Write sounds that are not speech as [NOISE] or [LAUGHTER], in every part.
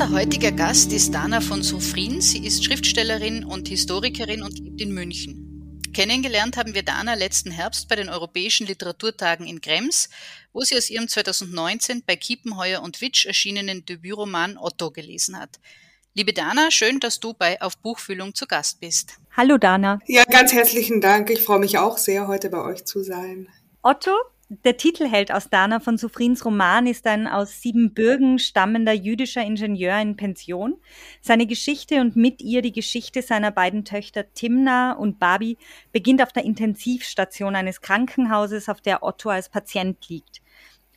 Unser heutiger Gast ist Dana von Sofrin. Sie ist Schriftstellerin und Historikerin und lebt in München. Kennengelernt haben wir Dana letzten Herbst bei den Europäischen Literaturtagen in Krems, wo sie aus ihrem 2019 bei Kiepenheuer und Witsch erschienenen Debütroman Otto gelesen hat. Liebe Dana, schön, dass du bei Auf Buchfühlung zu Gast bist. Hallo Dana. Ja, ganz herzlichen Dank. Ich freue mich auch sehr, heute bei euch zu sein. Otto, der Titelheld aus Dana von Sufrins Roman ist ein aus Siebenbürgen stammender jüdischer Ingenieur in Pension. Seine Geschichte und mit ihr die Geschichte seiner beiden Töchter Timna und Babi beginnt auf der Intensivstation eines Krankenhauses, auf der Otto als Patient liegt.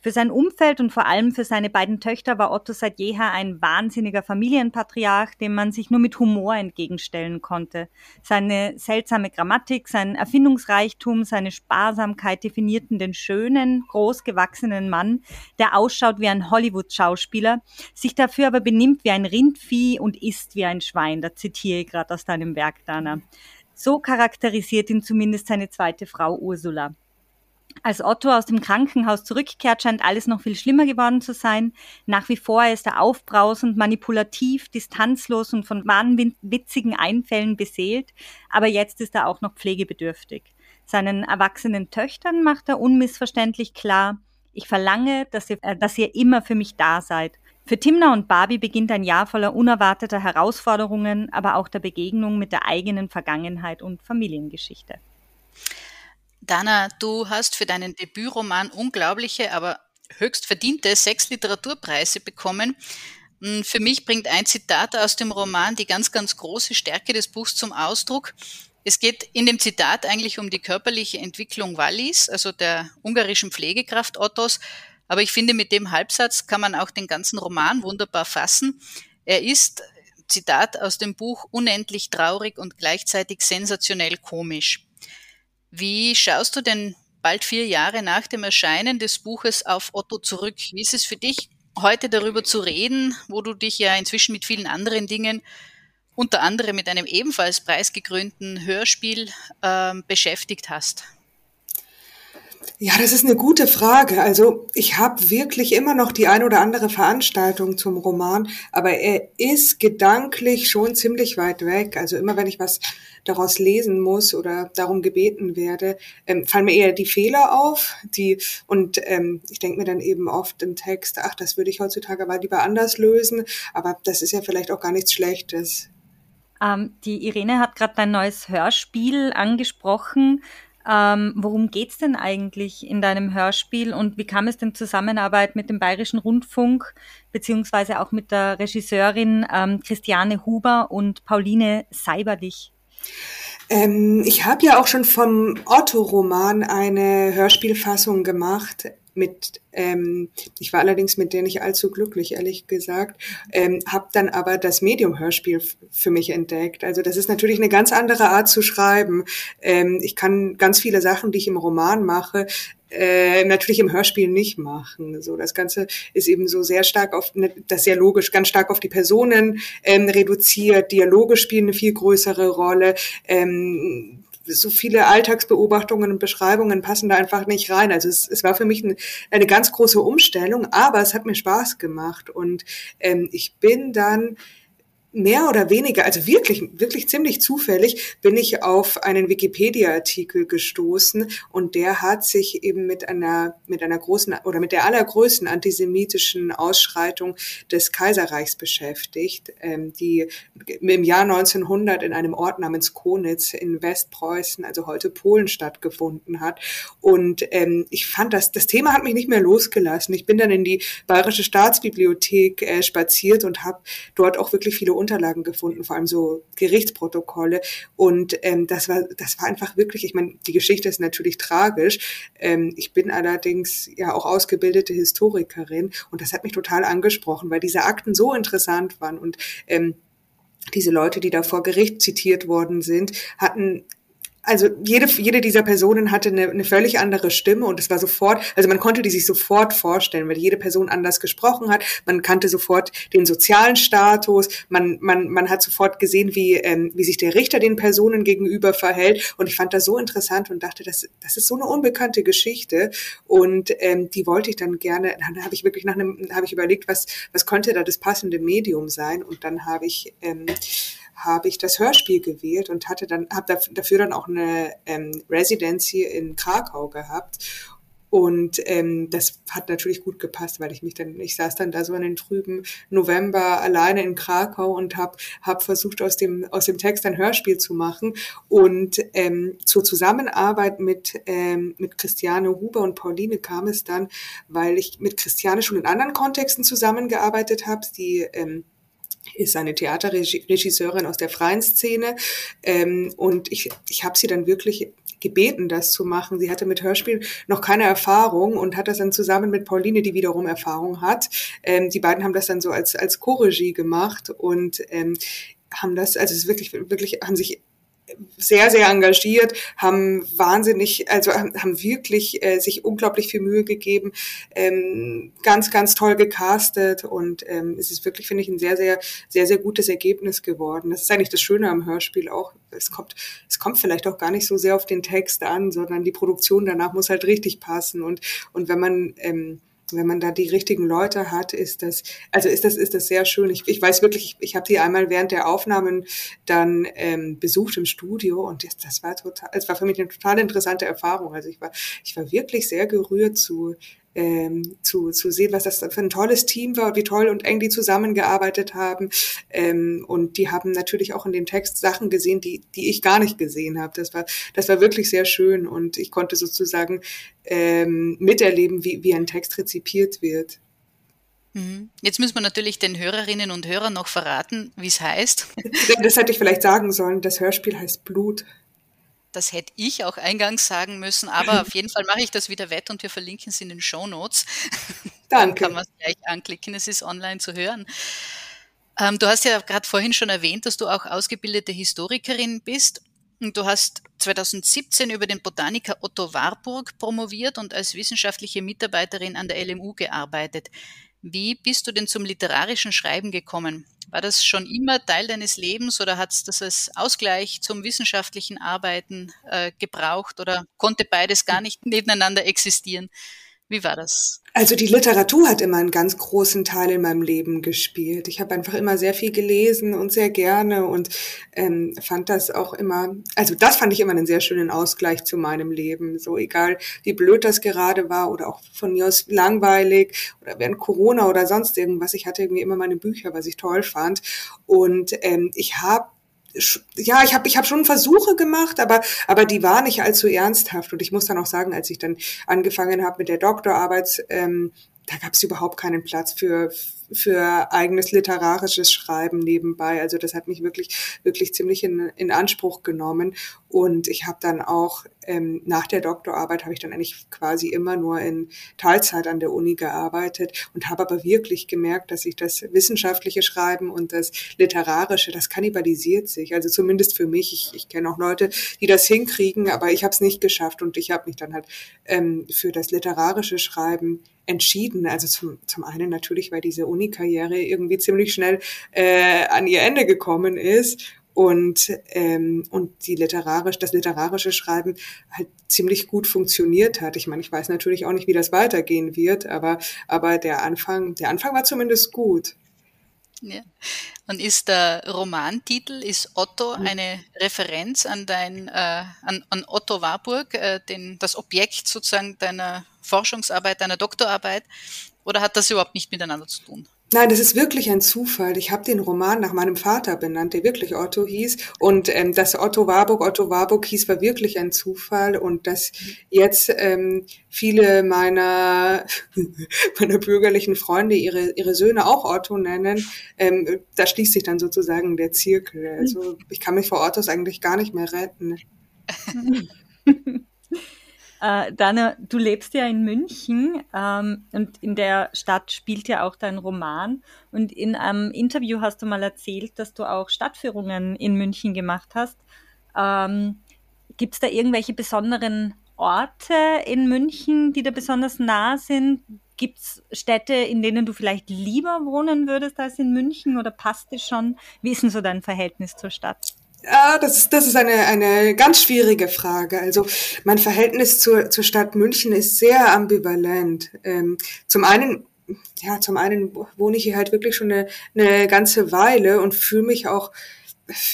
Für sein Umfeld und vor allem für seine beiden Töchter war Otto seit jeher ein wahnsinniger Familienpatriarch, dem man sich nur mit Humor entgegenstellen konnte. Seine seltsame Grammatik, sein Erfindungsreichtum, seine Sparsamkeit definierten den schönen, großgewachsenen Mann, der ausschaut wie ein Hollywood-Schauspieler, sich dafür aber benimmt wie ein Rindvieh und isst wie ein Schwein. Da zitiere ich gerade aus deinem Werk, Dana. So charakterisiert ihn zumindest seine zweite Frau Ursula. Als Otto aus dem Krankenhaus zurückkehrt, scheint alles noch viel schlimmer geworden zu sein. Nach wie vor ist er aufbrausend, manipulativ, distanzlos und von wahnwitzigen Einfällen beseelt, aber jetzt ist er auch noch pflegebedürftig. Seinen erwachsenen Töchtern macht er unmissverständlich klar, ich verlange, dass ihr, äh, dass ihr immer für mich da seid. Für Timna und Barbie beginnt ein Jahr voller unerwarteter Herausforderungen, aber auch der Begegnung mit der eigenen Vergangenheit und Familiengeschichte. Dana, du hast für deinen Debütroman unglaubliche, aber höchst verdiente sechs Literaturpreise bekommen. Hm, für mich bringt ein Zitat aus dem Roman die ganz, ganz große Stärke des Buchs zum Ausdruck. Es geht in dem Zitat eigentlich um die körperliche Entwicklung Wallis, also der ungarischen Pflegekraft Ottos. Aber ich finde, mit dem Halbsatz kann man auch den ganzen Roman wunderbar fassen. Er ist, Zitat aus dem Buch, unendlich traurig und gleichzeitig sensationell komisch. Wie schaust du denn bald vier Jahre nach dem Erscheinen des Buches auf Otto zurück? Wie ist es für dich, heute darüber zu reden, wo du dich ja inzwischen mit vielen anderen Dingen, unter anderem mit einem ebenfalls preisgekrönten Hörspiel, äh, beschäftigt hast? Ja, das ist eine gute Frage. Also ich habe wirklich immer noch die ein oder andere Veranstaltung zum Roman, aber er ist gedanklich schon ziemlich weit weg. Also immer wenn ich was daraus lesen muss oder darum gebeten werde, ähm, fallen mir eher die Fehler auf. Die und ähm, ich denke mir dann eben oft im Text, ach, das würde ich heutzutage aber lieber anders lösen. Aber das ist ja vielleicht auch gar nichts Schlechtes. Ähm, die Irene hat gerade dein neues Hörspiel angesprochen. Ähm, worum geht's denn eigentlich in deinem Hörspiel und wie kam es denn Zusammenarbeit mit dem Bayerischen Rundfunk beziehungsweise auch mit der Regisseurin ähm, Christiane Huber und Pauline Seiberlich? Ähm, ich habe ja auch schon vom Otto-Roman eine Hörspielfassung gemacht mit, ähm, ich war allerdings mit der nicht allzu glücklich, ehrlich gesagt, ähm, habe dann aber das Medium-Hörspiel für mich entdeckt. Also das ist natürlich eine ganz andere Art zu schreiben. Ähm, ich kann ganz viele Sachen, die ich im Roman mache, äh, natürlich im Hörspiel nicht machen. So, das Ganze ist eben so sehr stark auf, ne, das sehr logisch, ganz stark auf die Personen ähm, reduziert. Dialoge spielen eine viel größere Rolle. Ähm, so viele Alltagsbeobachtungen und Beschreibungen passen da einfach nicht rein. Also es, es war für mich ein, eine ganz große Umstellung, aber es hat mir Spaß gemacht und ähm, ich bin dann mehr oder weniger, also wirklich, wirklich ziemlich zufällig, bin ich auf einen Wikipedia-Artikel gestoßen und der hat sich eben mit einer, mit einer großen oder mit der allergrößten antisemitischen Ausschreitung des Kaiserreichs beschäftigt, ähm, die im Jahr 1900 in einem Ort namens Konitz in Westpreußen, also heute Polen, stattgefunden hat. Und ähm, ich fand das, das Thema hat mich nicht mehr losgelassen. Ich bin dann in die Bayerische Staatsbibliothek äh, spaziert und habe dort auch wirklich viele Unterlagen gefunden, vor allem so Gerichtsprotokolle. Und ähm, das war, das war einfach wirklich, ich meine, die Geschichte ist natürlich tragisch. Ähm, ich bin allerdings ja auch ausgebildete Historikerin und das hat mich total angesprochen, weil diese Akten so interessant waren und ähm, diese Leute, die da vor Gericht zitiert worden sind, hatten also jede, jede dieser Personen hatte eine, eine völlig andere Stimme und es war sofort, also man konnte die sich sofort vorstellen, weil jede Person anders gesprochen hat. Man kannte sofort den sozialen Status, man, man, man hat sofort gesehen, wie, ähm, wie sich der Richter den Personen gegenüber verhält. Und ich fand das so interessant und dachte, das, das ist so eine unbekannte Geschichte. Und ähm, die wollte ich dann gerne, dann habe ich wirklich nach einem, habe ich überlegt, was, was könnte da das passende Medium sein? Und dann habe ich ähm, habe ich das Hörspiel gewählt und hatte dann habe dafür dann auch eine ähm, Residency in Krakau gehabt und ähm, das hat natürlich gut gepasst, weil ich mich dann, ich saß dann da so in den trüben November alleine in Krakau und habe hab versucht, aus dem, aus dem Text ein Hörspiel zu machen. Und ähm, zur Zusammenarbeit mit, ähm, mit Christiane Huber und Pauline kam es dann, weil ich mit Christiane schon in anderen Kontexten zusammengearbeitet habe. Sie ähm, ist eine Theaterregisseurin aus der freien Szene ähm, und ich, ich habe sie dann wirklich gebeten, das zu machen. Sie hatte mit Hörspiel noch keine Erfahrung und hat das dann zusammen mit Pauline, die wiederum Erfahrung hat. Ähm, die beiden haben das dann so als als Co-Regie gemacht und ähm, haben das, also es ist wirklich, wirklich, haben sich sehr, sehr engagiert, haben wahnsinnig, also haben wirklich äh, sich unglaublich viel Mühe gegeben, ähm, ganz, ganz toll gecastet und ähm, es ist wirklich, finde ich, ein sehr, sehr, sehr, sehr gutes Ergebnis geworden. Das ist eigentlich das Schöne am Hörspiel auch. Es kommt, es kommt vielleicht auch gar nicht so sehr auf den Text an, sondern die Produktion danach muss halt richtig passen und, und wenn man, ähm, wenn man da die richtigen Leute hat, ist das, also ist das, ist das sehr schön. Ich, ich weiß wirklich, ich, ich habe sie einmal während der Aufnahmen dann ähm, besucht im Studio und das, das war total, es war für mich eine total interessante Erfahrung. Also ich war, ich war wirklich sehr gerührt zu, ähm, zu, zu sehen, was das für ein tolles Team war, wie toll und eng die zusammengearbeitet haben. Ähm, und die haben natürlich auch in dem Text Sachen gesehen, die, die ich gar nicht gesehen habe. Das war, das war wirklich sehr schön und ich konnte sozusagen ähm, miterleben, wie, wie ein Text rezipiert wird. Mhm. Jetzt müssen wir natürlich den Hörerinnen und Hörern noch verraten, wie es heißt. [LAUGHS] Das hätte ich vielleicht sagen sollen. Das Hörspiel heißt Blut. Das hätte ich auch eingangs sagen müssen, aber [LAUGHS] auf jeden Fall mache ich das wieder wett und wir verlinken es in den Show Notes. [LAUGHS] Danke. Dann kann man es gleich anklicken, es ist online zu hören. Ähm, du hast ja gerade vorhin schon erwähnt, dass du auch ausgebildete Historikerin bist. Und du hast 2017 über den Botaniker Otto Warburg promoviert und als wissenschaftliche Mitarbeiterin an der LMU gearbeitet. Wie bist du denn zum literarischen Schreiben gekommen? War das schon immer Teil deines Lebens oder hat es das als Ausgleich zum wissenschaftlichen Arbeiten äh, gebraucht oder konnte beides gar nicht nebeneinander existieren? Wie war das? Also die Literatur hat immer einen ganz großen Teil in meinem Leben gespielt. Ich habe einfach immer sehr viel gelesen und sehr gerne und ähm, fand das auch immer, also das fand ich immer einen sehr schönen Ausgleich zu meinem Leben. So egal, wie blöd das gerade war oder auch von mir aus langweilig oder während Corona oder sonst irgendwas. Ich hatte irgendwie immer meine Bücher, was ich toll fand. Und ähm, ich habe ja, ich habe ich hab schon Versuche gemacht, aber, aber die waren nicht allzu ernsthaft. Und ich muss dann auch sagen, als ich dann angefangen habe mit der Doktorarbeit, ähm, da gab es überhaupt keinen Platz für, für eigenes literarisches Schreiben nebenbei. Also das hat mich wirklich, wirklich ziemlich in, in Anspruch genommen. Und ich habe dann auch ähm, nach der Doktorarbeit habe ich dann eigentlich quasi immer nur in Teilzeit an der Uni gearbeitet und habe aber wirklich gemerkt, dass sich das wissenschaftliche Schreiben und das literarische, das kannibalisiert sich. Also zumindest für mich. Ich, ich kenne auch Leute, die das hinkriegen, aber ich habe es nicht geschafft und ich habe mich dann halt ähm, für das literarische Schreiben entschieden. Also zum, zum einen natürlich, weil diese Uni-Karriere irgendwie ziemlich schnell äh, an ihr Ende gekommen ist und ähm, und die literarisch das literarische Schreiben halt ziemlich gut funktioniert hat. Ich meine, ich weiß natürlich auch nicht, wie das weitergehen wird, aber aber der Anfang der Anfang war zumindest gut. Ja. Und ist der Romantitel, ist Otto mhm. eine Referenz an dein, äh, an, an Otto Warburg, äh, den, das Objekt sozusagen deiner Forschungsarbeit, deiner Doktorarbeit, oder hat das überhaupt nicht miteinander zu tun? Nein, das ist wirklich ein Zufall. Ich habe den Roman nach meinem Vater benannt, der wirklich Otto hieß. Und ähm, dass Otto Warburg Otto Warburg hieß, war wirklich ein Zufall. Und dass jetzt ähm, viele meiner, [LAUGHS] meiner bürgerlichen Freunde ihre, ihre Söhne auch Otto nennen, ähm, da schließt sich dann sozusagen der Zirkel. Also ich kann mich vor Ottos eigentlich gar nicht mehr retten. [LAUGHS] [LAUGHS] Äh, Dana, du lebst ja in München ähm, und in der Stadt spielt ja auch dein Roman. Und in einem Interview hast du mal erzählt, dass du auch Stadtführungen in München gemacht hast. Ähm, Gibt es da irgendwelche besonderen Orte in München, die da besonders nah sind? Gibt es Städte, in denen du vielleicht lieber wohnen würdest als in München oder passt es schon? Wie ist denn so dein Verhältnis zur Stadt? Ja, das ist, das ist eine, eine ganz schwierige Frage. Also mein Verhältnis zur, zur Stadt München ist sehr ambivalent. Ähm, zum einen, ja, zum einen wohne ich hier halt wirklich schon eine, eine ganze Weile und fühle mich auch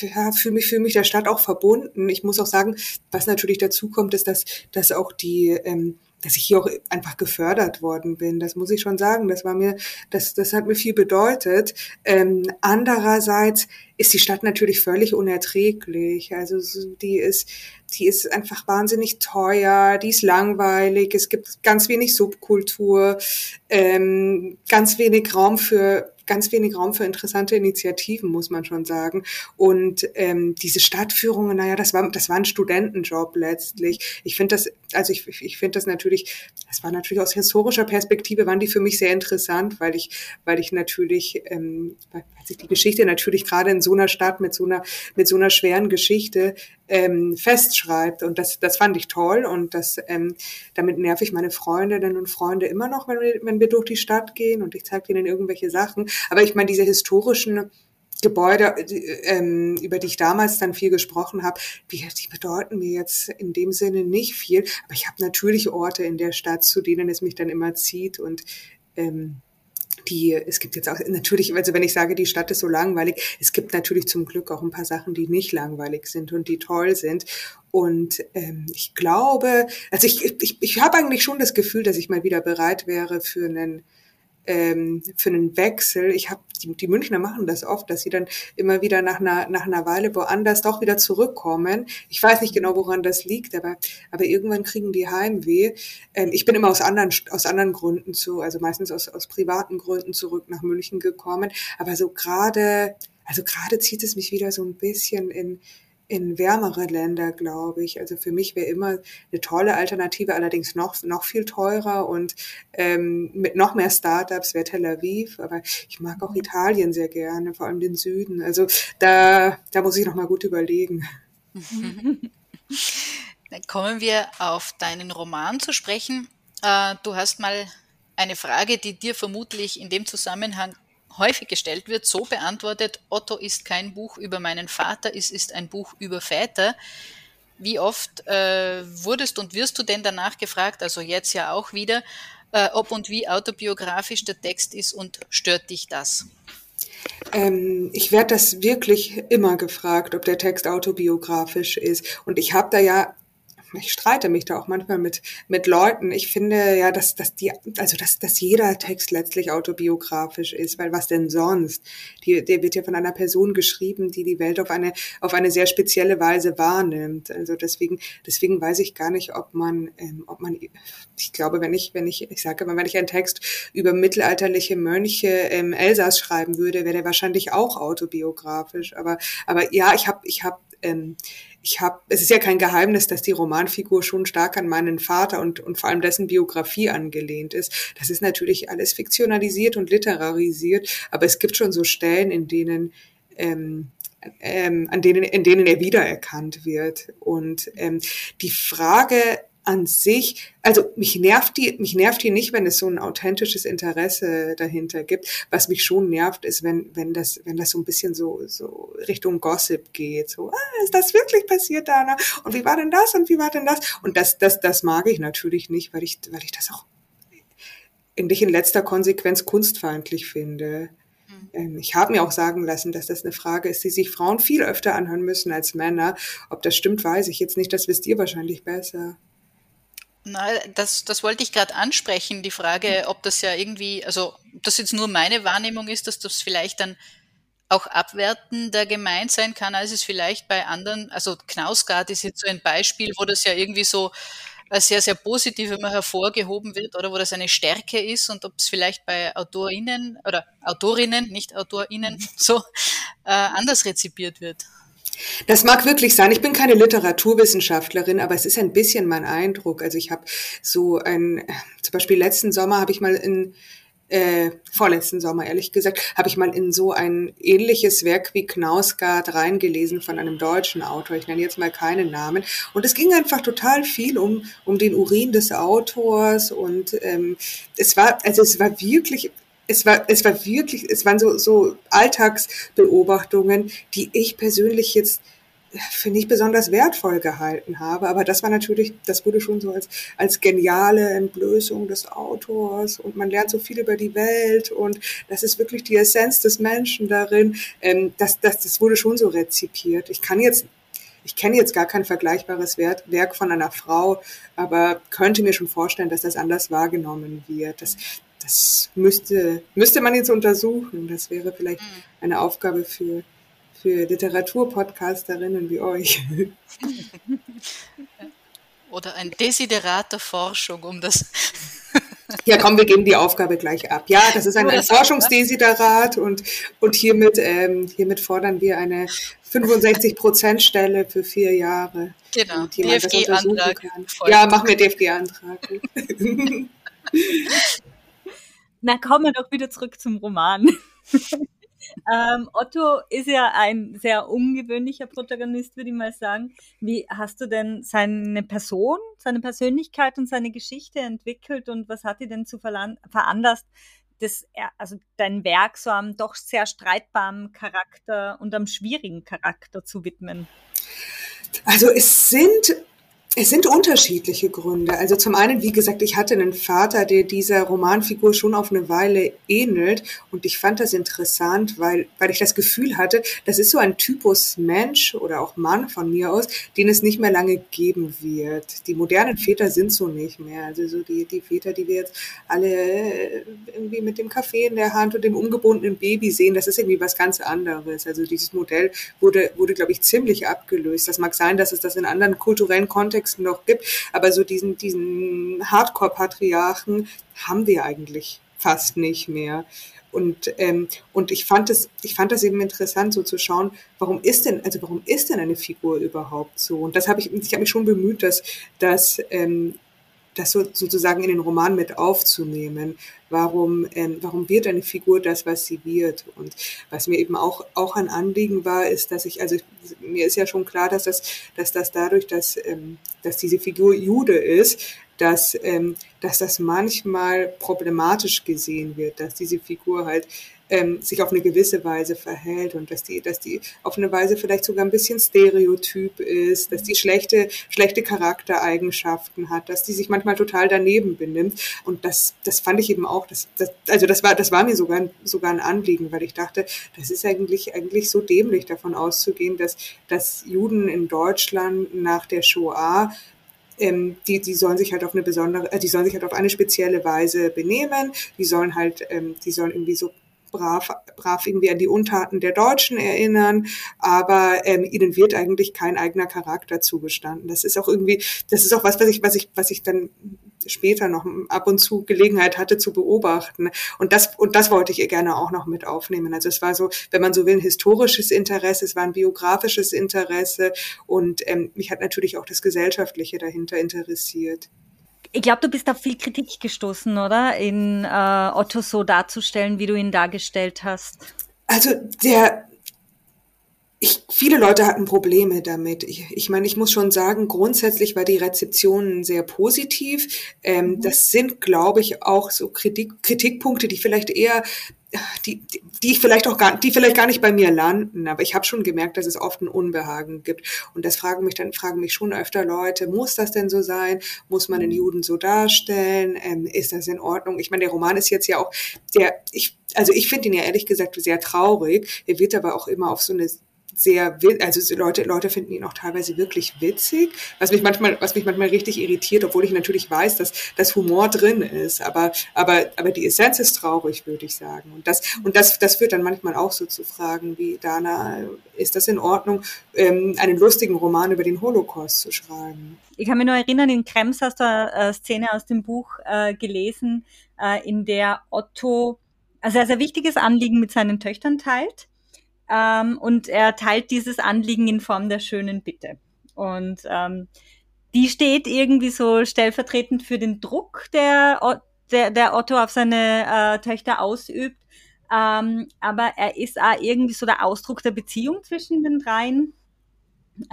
ja, fühle mich, fühle mich der Stadt auch verbunden. Ich muss auch sagen, was natürlich dazu kommt, ist, dass, dass auch die, ähm, dass ich hier auch einfach gefördert worden bin. Das muss ich schon sagen. Das war mir, das, das hat mir viel bedeutet. Ähm, andererseits ist die Stadt natürlich völlig unerträglich. Also die ist, die ist einfach wahnsinnig teuer, die ist langweilig, es gibt ganz wenig Subkultur, ähm, ganz wenig Raum für ganz wenig Raum für interessante Initiativen, muss man schon sagen. Und ähm, diese Stadtführungen, naja, das war, das war ein Studentenjob letztlich. Ich finde das, also ich, ich finde das natürlich, das war natürlich aus historischer Perspektive, waren die für mich sehr interessant, weil ich, weil ich natürlich, ähm, weil sich die Geschichte natürlich gerade in so einer Stadt mit so einer, mit so einer schweren Geschichte ähm, festschreibt. Und das, das fand ich toll und das, ähm, damit nerv ich meine Freundinnen und Freunde immer noch, wenn wir, wenn wir durch die Stadt gehen und ich zeige ihnen irgendwelche Sachen. Aber ich meine, diese historischen Gebäude, ähm, über die ich damals dann viel gesprochen habe, die, die bedeuten mir jetzt in dem Sinne nicht viel. Aber ich habe natürlich Orte in der Stadt, zu denen es mich dann immer zieht und ähm, die, es gibt jetzt auch natürlich, also wenn ich sage, die Stadt ist so langweilig, es gibt natürlich zum Glück auch ein paar Sachen, die nicht langweilig sind und die toll sind. Und ähm, ich glaube, also ich, ich, ich habe eigentlich schon das Gefühl, dass ich mal wieder bereit wäre für einen ähm, für einen Wechsel. Ich habe die, die Münchner machen das oft, dass sie dann immer wieder nach einer nach einer Weile woanders doch wieder zurückkommen. Ich weiß nicht genau, woran das liegt, aber aber irgendwann kriegen die Heimweh. Ähm, ich bin immer aus anderen aus anderen Gründen zu, also meistens aus aus privaten Gründen zurück nach München gekommen. Aber so gerade also gerade zieht es mich wieder so ein bisschen in in wärmere Länder, glaube ich. Also für mich wäre immer eine tolle Alternative, allerdings noch, noch viel teurer und ähm, mit noch mehr Startups wäre Tel Aviv. Aber ich mag auch Italien sehr gerne, vor allem den Süden. Also da, da muss ich noch mal gut überlegen. [LAUGHS] Dann kommen wir auf deinen Roman zu sprechen. Äh, du hast mal eine Frage, die dir vermutlich in dem Zusammenhang häufig gestellt wird, so beantwortet, Otto ist kein Buch über meinen Vater, es ist ein Buch über Väter. Wie oft äh, wurdest und wirst du denn danach gefragt, also jetzt ja auch wieder, äh, ob und wie autobiografisch der Text ist und stört dich das? Ähm, ich werde das wirklich immer gefragt, ob der Text autobiografisch ist. Und ich habe da ja ich streite mich da auch manchmal mit, mit Leuten. Ich finde ja, dass, dass die, also dass, dass jeder Text letztlich autobiografisch ist, weil was denn sonst? Die, der wird ja von einer Person geschrieben, die die Welt auf eine, auf eine sehr spezielle Weise wahrnimmt. Also deswegen, deswegen weiß ich gar nicht, ob man, ähm, ob man, ich glaube, wenn ich, wenn ich, ich sage immer, wenn ich einen Text über mittelalterliche Mönche im Elsass schreiben würde, wäre der wahrscheinlich auch autobiografisch. Aber, aber ja, ich habe, ich habe ähm, ich habe, es ist ja kein Geheimnis, dass die Romanfigur schon stark an meinen Vater und, und vor allem dessen Biografie angelehnt ist. Das ist natürlich alles fiktionalisiert und literarisiert, aber es gibt schon so Stellen, in denen ähm, ähm, an denen, in denen er wiedererkannt wird. Und ähm, die Frage an sich, also mich nervt die, mich nervt die nicht, wenn es so ein authentisches Interesse dahinter gibt. Was mich schon nervt, ist, wenn, wenn das, wenn das so ein bisschen so, so Richtung Gossip geht. So, ah, ist das wirklich passiert, Dana? Und wie war denn das? Und wie war denn das? Und das, das, das mag ich natürlich nicht, weil ich, weil ich das auch eigentlich in letzter Konsequenz kunstfeindlich finde. Mhm. Ähm, ich habe mir auch sagen lassen, dass das eine Frage ist, die sich Frauen viel öfter anhören müssen als Männer. Ob das stimmt, weiß ich jetzt nicht. Das wisst ihr wahrscheinlich besser. Na, das, das wollte ich gerade ansprechen, die Frage, ob das ja irgendwie, also ob das jetzt nur meine Wahrnehmung ist, dass das vielleicht dann auch abwertender gemeint sein kann, als es vielleicht bei anderen, also Knausgard ist jetzt so ein Beispiel, wo das ja irgendwie so sehr, sehr positiv immer hervorgehoben wird oder wo das eine Stärke ist und ob es vielleicht bei AutorInnen oder Autorinnen, nicht AutorInnen, so äh, anders rezipiert wird. Das mag wirklich sein. Ich bin keine Literaturwissenschaftlerin, aber es ist ein bisschen mein Eindruck. Also ich habe so ein, zum Beispiel letzten Sommer habe ich mal in äh, vorletzten Sommer, ehrlich gesagt, habe ich mal in so ein ähnliches Werk wie Knausgard reingelesen von einem deutschen Autor. Ich nenne jetzt mal keinen Namen. Und es ging einfach total viel um, um den Urin des Autors und ähm, es war, also es war wirklich, es war, es war wirklich, es waren so, so Alltagsbeobachtungen, die ich persönlich jetzt für nicht besonders wertvoll gehalten habe. Aber das war natürlich, das wurde schon so als, als geniale Entblößung des Autors und man lernt so viel über die Welt und das ist wirklich die Essenz des Menschen darin. Ähm, das, das, das wurde schon so rezipiert. Ich kann jetzt ich kenne jetzt gar kein vergleichbares Werk von einer Frau, aber könnte mir schon vorstellen, dass das anders wahrgenommen wird. Das, das müsste, müsste man jetzt untersuchen. Das wäre vielleicht mhm. eine Aufgabe für, für Literaturpodcasterinnen wie euch. [LAUGHS] Oder ein Desiderat der Forschung, um das. [LAUGHS] Ja, komm, wir geben die Aufgabe gleich ab. Ja, das ist ein, ein Forschungsdesiderat und, und hiermit, ähm, hiermit fordern wir eine 65-Prozent-Stelle für vier Jahre. Genau, DFG-Antrag. Ja, machen wir DFG-Antrag. [LAUGHS] Na, kommen wir doch wieder zurück zum Roman. [LAUGHS] Ähm, Otto ist ja ein sehr ungewöhnlicher Protagonist, würde ich mal sagen. Wie hast du denn seine Person, seine Persönlichkeit und seine Geschichte entwickelt und was hat dich denn zu veranlasst, das, also dein Werk so am doch sehr streitbaren Charakter und am schwierigen Charakter zu widmen? Also es sind es sind unterschiedliche Gründe. Also zum einen, wie gesagt, ich hatte einen Vater, der dieser Romanfigur schon auf eine Weile ähnelt und ich fand das interessant, weil, weil ich das Gefühl hatte, das ist so ein Typus Mensch oder auch Mann von mir aus, den es nicht mehr lange geben wird. Die modernen Väter sind so nicht mehr. Also so die, die Väter, die wir jetzt alle irgendwie mit dem Kaffee in der Hand und dem umgebundenen Baby sehen, das ist irgendwie was ganz anderes. Also dieses Modell wurde, wurde glaube ich, ziemlich abgelöst. Das mag sein, dass es das in anderen kulturellen Kontexten Kontexten noch gibt. Aber so diesen, diesen Hardcore-Patriarchen haben wir eigentlich fast nicht mehr. Und, ähm, und ich fand es, ich fand das eben interessant, so zu schauen, warum ist denn, also warum ist denn eine Figur überhaupt so? Und das habe ich, ich habe mich schon bemüht, dass, dass ähm, das so, sozusagen in den Roman mit aufzunehmen. Warum, ähm, warum wird eine Figur das, was sie wird? Und was mir eben auch, auch ein Anliegen war, ist, dass ich, also mir ist ja schon klar, dass das, dass das dadurch, dass, ähm, dass diese Figur Jude ist, dass, ähm, dass das manchmal problematisch gesehen wird, dass diese Figur halt ähm, sich auf eine gewisse Weise verhält und dass die, dass die auf eine Weise vielleicht sogar ein bisschen stereotyp ist, dass die schlechte, schlechte Charaktereigenschaften hat, dass die sich manchmal total daneben benimmt. Und das, das fand ich eben auch, das, das, also das war, das war mir sogar, sogar ein Anliegen, weil ich dachte, das ist eigentlich, eigentlich so dämlich davon auszugehen, dass, dass Juden in Deutschland nach der Shoah ähm, die, die sollen sich halt auf eine besondere, äh, die sollen sich halt auf eine spezielle Weise benehmen, die sollen halt, ähm, die sollen irgendwie so brav, brav irgendwie an die Untaten der Deutschen erinnern, aber ähm, ihnen wird eigentlich kein eigener Charakter zugestanden. Das ist auch irgendwie, das ist auch was, was ich, was ich, was ich dann später noch ab und zu Gelegenheit hatte zu beobachten. Und das, und das wollte ich ihr gerne auch noch mit aufnehmen. Also es war so, wenn man so will, ein historisches Interesse, es war ein biografisches Interesse und ähm, mich hat natürlich auch das Gesellschaftliche dahinter interessiert. Ich glaube, du bist auf viel Kritik gestoßen, oder? In äh, Otto so darzustellen, wie du ihn dargestellt hast. Also der ich, viele Leute hatten Probleme damit. Ich, ich meine, ich muss schon sagen, grundsätzlich war die Rezeption sehr positiv. Ähm, mhm. Das sind, glaube ich, auch so Kritik, Kritikpunkte, die vielleicht eher die, die, die vielleicht auch gar, die vielleicht gar nicht bei mir landen, aber ich habe schon gemerkt, dass es oft ein Unbehagen gibt. Und das fragen mich dann, fragen mich schon öfter Leute, muss das denn so sein? Muss man den Juden so darstellen? Ähm, ist das in Ordnung? Ich meine, der Roman ist jetzt ja auch, der, ich, also ich finde ihn ja ehrlich gesagt sehr traurig. Er wird aber auch immer auf so eine sehr, also Leute, Leute finden ihn auch teilweise wirklich witzig, was mich manchmal, was mich manchmal richtig irritiert, obwohl ich natürlich weiß, dass das Humor drin ist, aber, aber, aber die Essenz ist traurig, würde ich sagen. Und das, und das, das führt dann manchmal auch so zu Fragen wie, Dana, ist das in Ordnung, ähm, einen lustigen Roman über den Holocaust zu schreiben? Ich kann mich nur erinnern, in Krems hast du eine Szene aus dem Buch äh, gelesen, äh, in der Otto also ein sehr wichtiges Anliegen mit seinen Töchtern teilt ähm, und er teilt dieses Anliegen in Form der schönen Bitte. Und ähm, die steht irgendwie so stellvertretend für den Druck, der der, der Otto auf seine äh, Töchter ausübt. Ähm, aber er ist auch irgendwie so der Ausdruck der Beziehung zwischen den dreien.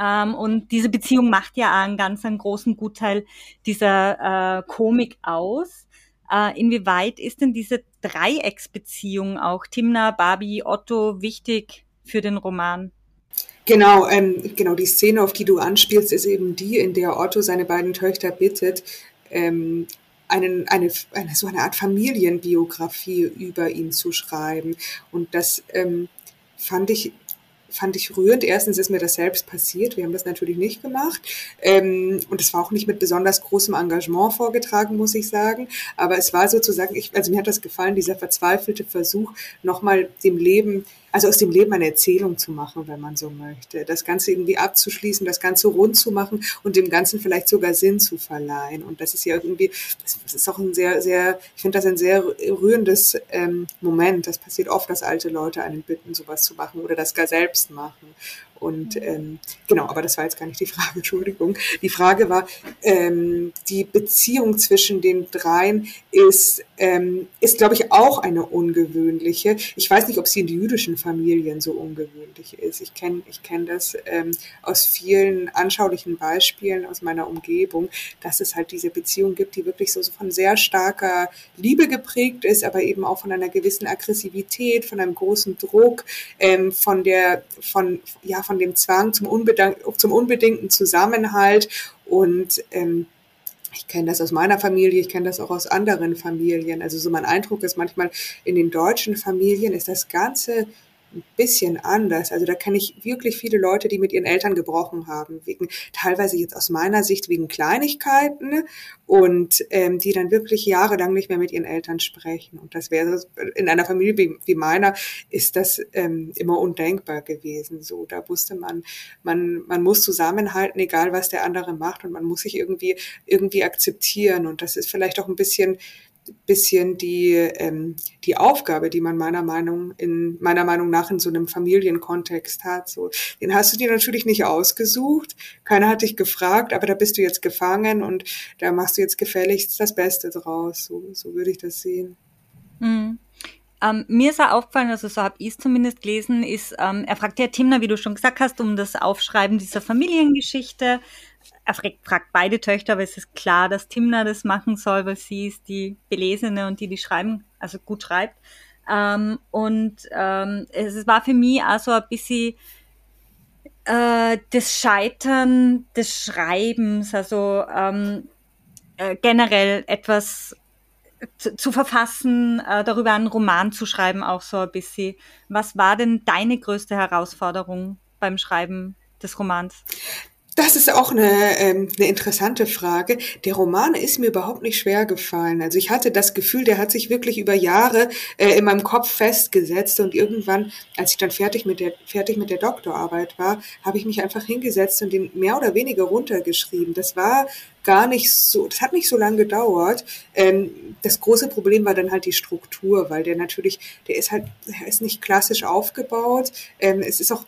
Ähm, und diese Beziehung macht ja auch einen ganz einen großen Gutteil dieser äh, Komik aus. Äh, inwieweit ist denn diese Dreiecksbeziehung auch Timna, Barbie, Otto wichtig für den Roman? Genau, ähm, genau, die Szene, auf die du anspielst, ist eben die, in der Otto seine beiden Töchter bittet, ähm, einen, eine, eine, so eine Art Familienbiografie über ihn zu schreiben. Und das ähm, fand ich fand ich rührend. Erstens ist mir das selbst passiert. Wir haben das natürlich nicht gemacht. Ähm, und es war auch nicht mit besonders großem Engagement vorgetragen, muss ich sagen. Aber es war sozusagen, ich, also mir hat das gefallen, dieser verzweifelte Versuch, nochmal dem Leben also aus dem Leben eine Erzählung zu machen, wenn man so möchte. Das Ganze irgendwie abzuschließen, das Ganze rund zu machen und dem Ganzen vielleicht sogar Sinn zu verleihen. Und das ist ja irgendwie, das ist auch ein sehr, sehr, ich finde das ein sehr rührendes ähm, Moment. Das passiert oft, dass alte Leute einen bitten, sowas zu machen oder das gar selbst machen. Und ähm, genau, aber das war jetzt gar nicht die Frage, [LAUGHS] Entschuldigung. Die Frage war, ähm, die Beziehung zwischen den dreien ist, ähm, ist glaube ich, auch eine ungewöhnliche. Ich weiß nicht, ob sie in jüdischen Familien so ungewöhnlich ist. Ich kenne ich kenn das ähm, aus vielen anschaulichen Beispielen aus meiner Umgebung, dass es halt diese Beziehung gibt, die wirklich so, so von sehr starker Liebe geprägt ist, aber eben auch von einer gewissen Aggressivität, von einem großen Druck, ähm, von der, von, ja, von dem Zwang zum, zum unbedingten Zusammenhalt und ähm, ich kenne das aus meiner Familie, ich kenne das auch aus anderen Familien. Also so mein Eindruck ist manchmal in den deutschen Familien ist das Ganze bisschen anders. Also da kenne ich wirklich viele Leute, die mit ihren Eltern gebrochen haben, wegen teilweise jetzt aus meiner Sicht wegen Kleinigkeiten und ähm, die dann wirklich jahrelang nicht mehr mit ihren Eltern sprechen. Und das wäre in einer Familie wie, wie meiner ist das ähm, immer undenkbar gewesen. So, da wusste man, man man muss zusammenhalten, egal was der andere macht, und man muss sich irgendwie irgendwie akzeptieren. Und das ist vielleicht auch ein bisschen bisschen die, ähm, die Aufgabe, die man meiner Meinung, in, meiner Meinung nach in so einem Familienkontext hat. So, den hast du dir natürlich nicht ausgesucht. Keiner hat dich gefragt, aber da bist du jetzt gefangen und da machst du jetzt gefälligst das Beste draus. So, so würde ich das sehen. Mhm. Ähm, mir ist auch aufgefallen, also so habe ich es zumindest gelesen, ist, ähm, er fragt ja Timna, wie du schon gesagt hast, um das Aufschreiben dieser Familiengeschichte er fragt beide Töchter, aber es ist klar, dass Timna das machen soll, weil sie ist die Belesene und die, die schreiben, also gut schreibt. Ähm, und ähm, es war für mich auch so ein bisschen äh, das Scheitern des Schreibens, also ähm, äh, generell etwas zu, zu verfassen, äh, darüber einen Roman zu schreiben, auch so ein bisschen. Was war denn deine größte Herausforderung beim Schreiben des Romans? Das ist auch eine, ähm, eine interessante Frage. Der Roman ist mir überhaupt nicht schwer gefallen. Also ich hatte das Gefühl, der hat sich wirklich über Jahre äh, in meinem Kopf festgesetzt und irgendwann, als ich dann fertig mit der fertig mit der Doktorarbeit war, habe ich mich einfach hingesetzt und den mehr oder weniger runtergeschrieben. Das war gar nicht so, das hat nicht so lange gedauert. Ähm, das große Problem war dann halt die Struktur, weil der natürlich, der ist halt, der ist nicht klassisch aufgebaut. Ähm, es ist auch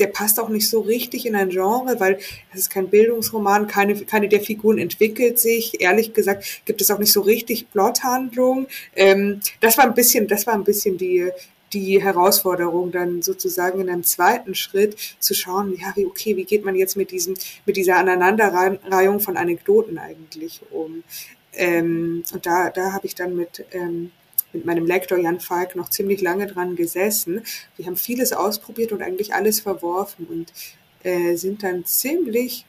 der passt auch nicht so richtig in ein Genre, weil es ist kein Bildungsroman, keine, keine der Figuren entwickelt sich. Ehrlich gesagt gibt es auch nicht so richtig Plothandlung. Ähm, das war ein bisschen, das war ein bisschen die, die Herausforderung, dann sozusagen in einem zweiten Schritt zu schauen, ja, wie, okay, wie geht man jetzt mit diesem, mit dieser Aneinanderreihung von Anekdoten eigentlich um? Ähm, und da, da habe ich dann mit, ähm, mit meinem Lektor Jan Falk noch ziemlich lange dran gesessen. Wir haben vieles ausprobiert und eigentlich alles verworfen und äh, sind dann ziemlich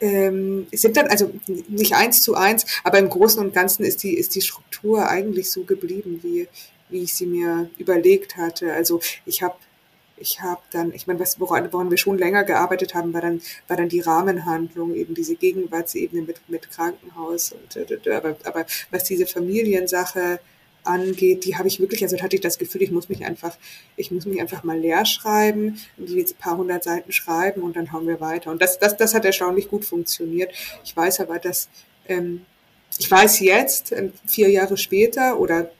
ähm, sind dann also nicht eins zu eins, aber im Großen und Ganzen ist die ist die Struktur eigentlich so geblieben, wie wie ich sie mir überlegt hatte. Also ich habe ich habe dann, ich meine, was, woran, woran wir schon länger gearbeitet haben, war dann, war dann die Rahmenhandlung, eben diese Gegenwartsebene mit, mit Krankenhaus und, äh, aber, aber was diese Familiensache angeht, die habe ich wirklich, also hatte ich das Gefühl, ich muss mich einfach, ich muss mich einfach mal leer schreiben, die jetzt ein paar hundert Seiten schreiben und dann hauen wir weiter. Und das, das, das hat erstaunlich gut funktioniert. Ich weiß aber, dass, ähm, ich weiß jetzt, äh, vier Jahre später oder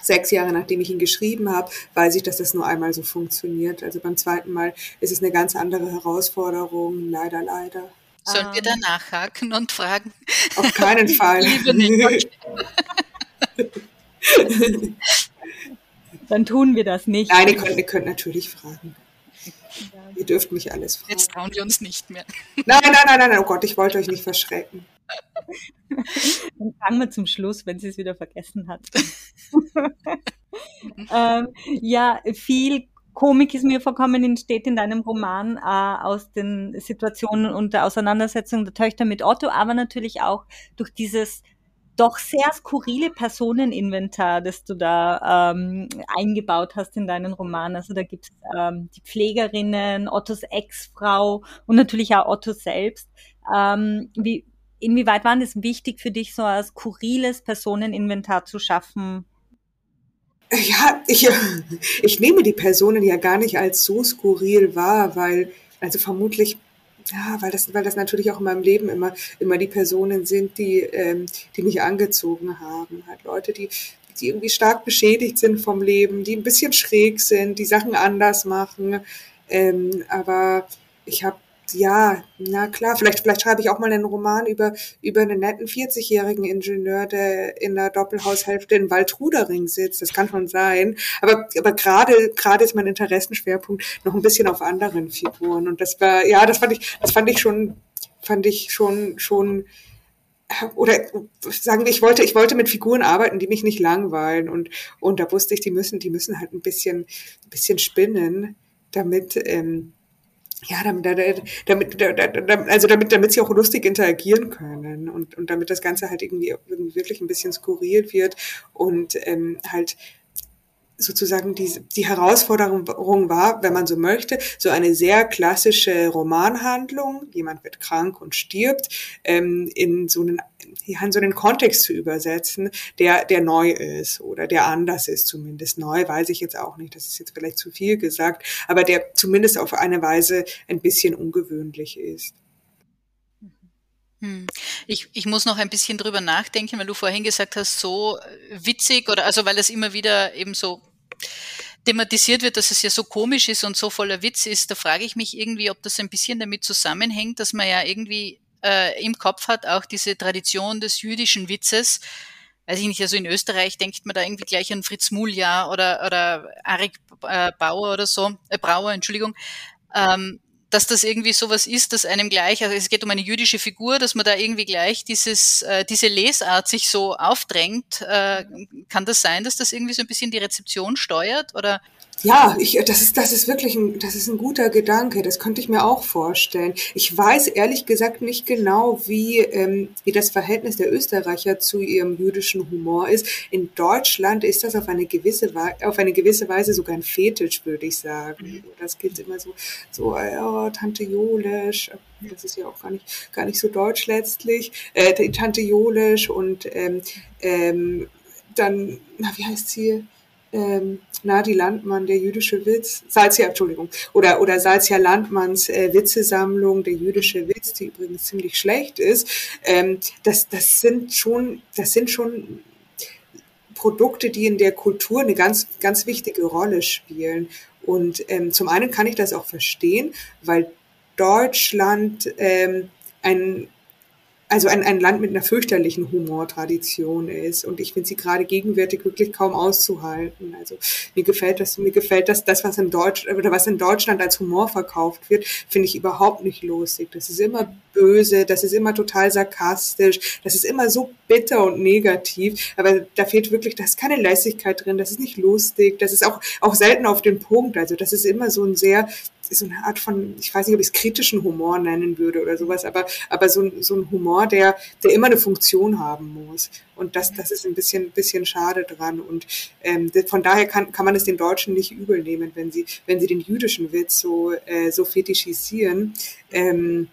sechs Jahre nachdem ich ihn geschrieben habe, weiß ich, dass das nur einmal so funktioniert. Also beim zweiten Mal ist es eine ganz andere Herausforderung, leider, leider. Sollen wir da nachhaken und fragen? Auf keinen [LAUGHS] Fall. [LAUGHS] [LAUGHS] Dann tun wir das nicht. Nein, ihr könnt, ihr könnt natürlich fragen. Ihr dürft mich alles fragen. Jetzt trauen wir uns nicht mehr. Nein, nein, nein, nein, oh Gott, ich wollte euch nicht verschrecken. [LAUGHS] Dann fangen wir zum Schluss, wenn sie es wieder vergessen hat. [LAUGHS] ähm, ja, viel Komik ist mir vorkommen, entsteht in deinem Roman äh, aus den Situationen und der Auseinandersetzung der Töchter mit Otto, aber natürlich auch durch dieses doch sehr skurrile Personeninventar, das du da ähm, eingebaut hast in deinen Roman. Also da gibt es ähm, die Pflegerinnen, Ottos Ex-Frau und natürlich auch Otto selbst. Ähm, wie, inwieweit war es wichtig für dich, so ein skurriles Personeninventar zu schaffen? Ja, ich, ich nehme die Personen ja gar nicht als so skurril wahr, weil, also vermutlich ja, weil das, weil das natürlich auch in meinem Leben immer, immer die Personen sind, die, ähm, die mich angezogen haben. Halt Leute, die, die irgendwie stark beschädigt sind vom Leben, die ein bisschen schräg sind, die Sachen anders machen. Ähm, aber ich habe ja, na klar, vielleicht, vielleicht schreibe ich auch mal einen Roman über, über einen netten 40-jährigen Ingenieur, der in der Doppelhaushälfte in Waldrudering sitzt. Das kann schon sein. Aber, aber gerade, gerade ist mein Interessenschwerpunkt noch ein bisschen auf anderen Figuren. Und das war, ja, das fand ich, das fand ich schon, fand ich schon, schon, oder sagen wir, ich wollte, ich wollte mit Figuren arbeiten, die mich nicht langweilen. Und, und da wusste ich, die müssen, die müssen halt ein bisschen, ein bisschen spinnen, damit, ähm, ja, damit, damit, damit, also damit, damit sie auch lustig interagieren können und, und damit das Ganze halt irgendwie, irgendwie wirklich ein bisschen skurril wird und ähm, halt sozusagen die, die Herausforderung war, wenn man so möchte, so eine sehr klassische Romanhandlung, jemand wird krank und stirbt, ähm, in so einen in so einen Kontext zu übersetzen, der, der neu ist oder der anders ist zumindest. Neu weiß ich jetzt auch nicht, das ist jetzt vielleicht zu viel gesagt, aber der zumindest auf eine Weise ein bisschen ungewöhnlich ist. Hm. Ich, ich muss noch ein bisschen drüber nachdenken, weil du vorhin gesagt hast, so witzig oder also weil es immer wieder eben so thematisiert wird, dass es ja so komisch ist und so voller Witz ist, da frage ich mich irgendwie, ob das ein bisschen damit zusammenhängt, dass man ja irgendwie äh, im Kopf hat, auch diese Tradition des jüdischen Witzes. Weiß ich nicht, also in Österreich denkt man da irgendwie gleich an Fritz Mulja oder, oder Arik äh, Bauer oder so, äh, Brauer, Entschuldigung. Ähm, dass das irgendwie sowas ist, dass einem gleich, also es geht um eine jüdische Figur, dass man da irgendwie gleich dieses, äh, diese Lesart sich so aufdrängt. Äh, kann das sein, dass das irgendwie so ein bisschen die Rezeption steuert? Oder ja, ich, das ist, das ist wirklich ein, das ist ein guter Gedanke. Das könnte ich mir auch vorstellen. Ich weiß ehrlich gesagt nicht genau, wie, ähm, wie das Verhältnis der Österreicher zu ihrem jüdischen Humor ist. In Deutschland ist das auf eine gewisse, auf eine gewisse Weise sogar ein Fetisch, würde ich sagen. Mhm. Das gilt immer so, so, ja, Tante Jolisch. Das ist ja auch gar nicht, gar nicht so deutsch letztlich. Äh, Tante Jolisch und, ähm, ähm, dann, na, wie heißt sie? Ähm, Nadi Landmann, der jüdische Witz, Salzia, Entschuldigung, oder, oder Salzia Landmanns äh, Witzesammlung, der jüdische Witz, die übrigens ziemlich schlecht ist, ähm, das, das sind schon, das sind schon Produkte, die in der Kultur eine ganz, ganz wichtige Rolle spielen. Und ähm, zum einen kann ich das auch verstehen, weil Deutschland ähm, ein also ein, ein Land mit einer fürchterlichen Humortradition ist. Und ich finde sie gerade gegenwärtig wirklich kaum auszuhalten. Also mir gefällt das, mir gefällt das, das, was in Deutsch, oder was in Deutschland als Humor verkauft wird, finde ich überhaupt nicht lustig. Das ist immer böse, das ist immer total sarkastisch, das ist immer so bitter und negativ. Aber da fehlt wirklich, da ist keine Lässigkeit drin, das ist nicht lustig, das ist auch, auch selten auf den Punkt. Also das ist immer so ein sehr, so eine Art von, ich weiß nicht, ob ich es kritischen Humor nennen würde oder sowas, aber, aber so, so ein Humor, der, der immer eine Funktion haben muss. Und das, das ist ein bisschen, bisschen schade dran. Und ähm, von daher kann, kann man es den Deutschen nicht übel nehmen, wenn sie, wenn sie den jüdischen Witz so, äh, so fetischisieren. Ähm,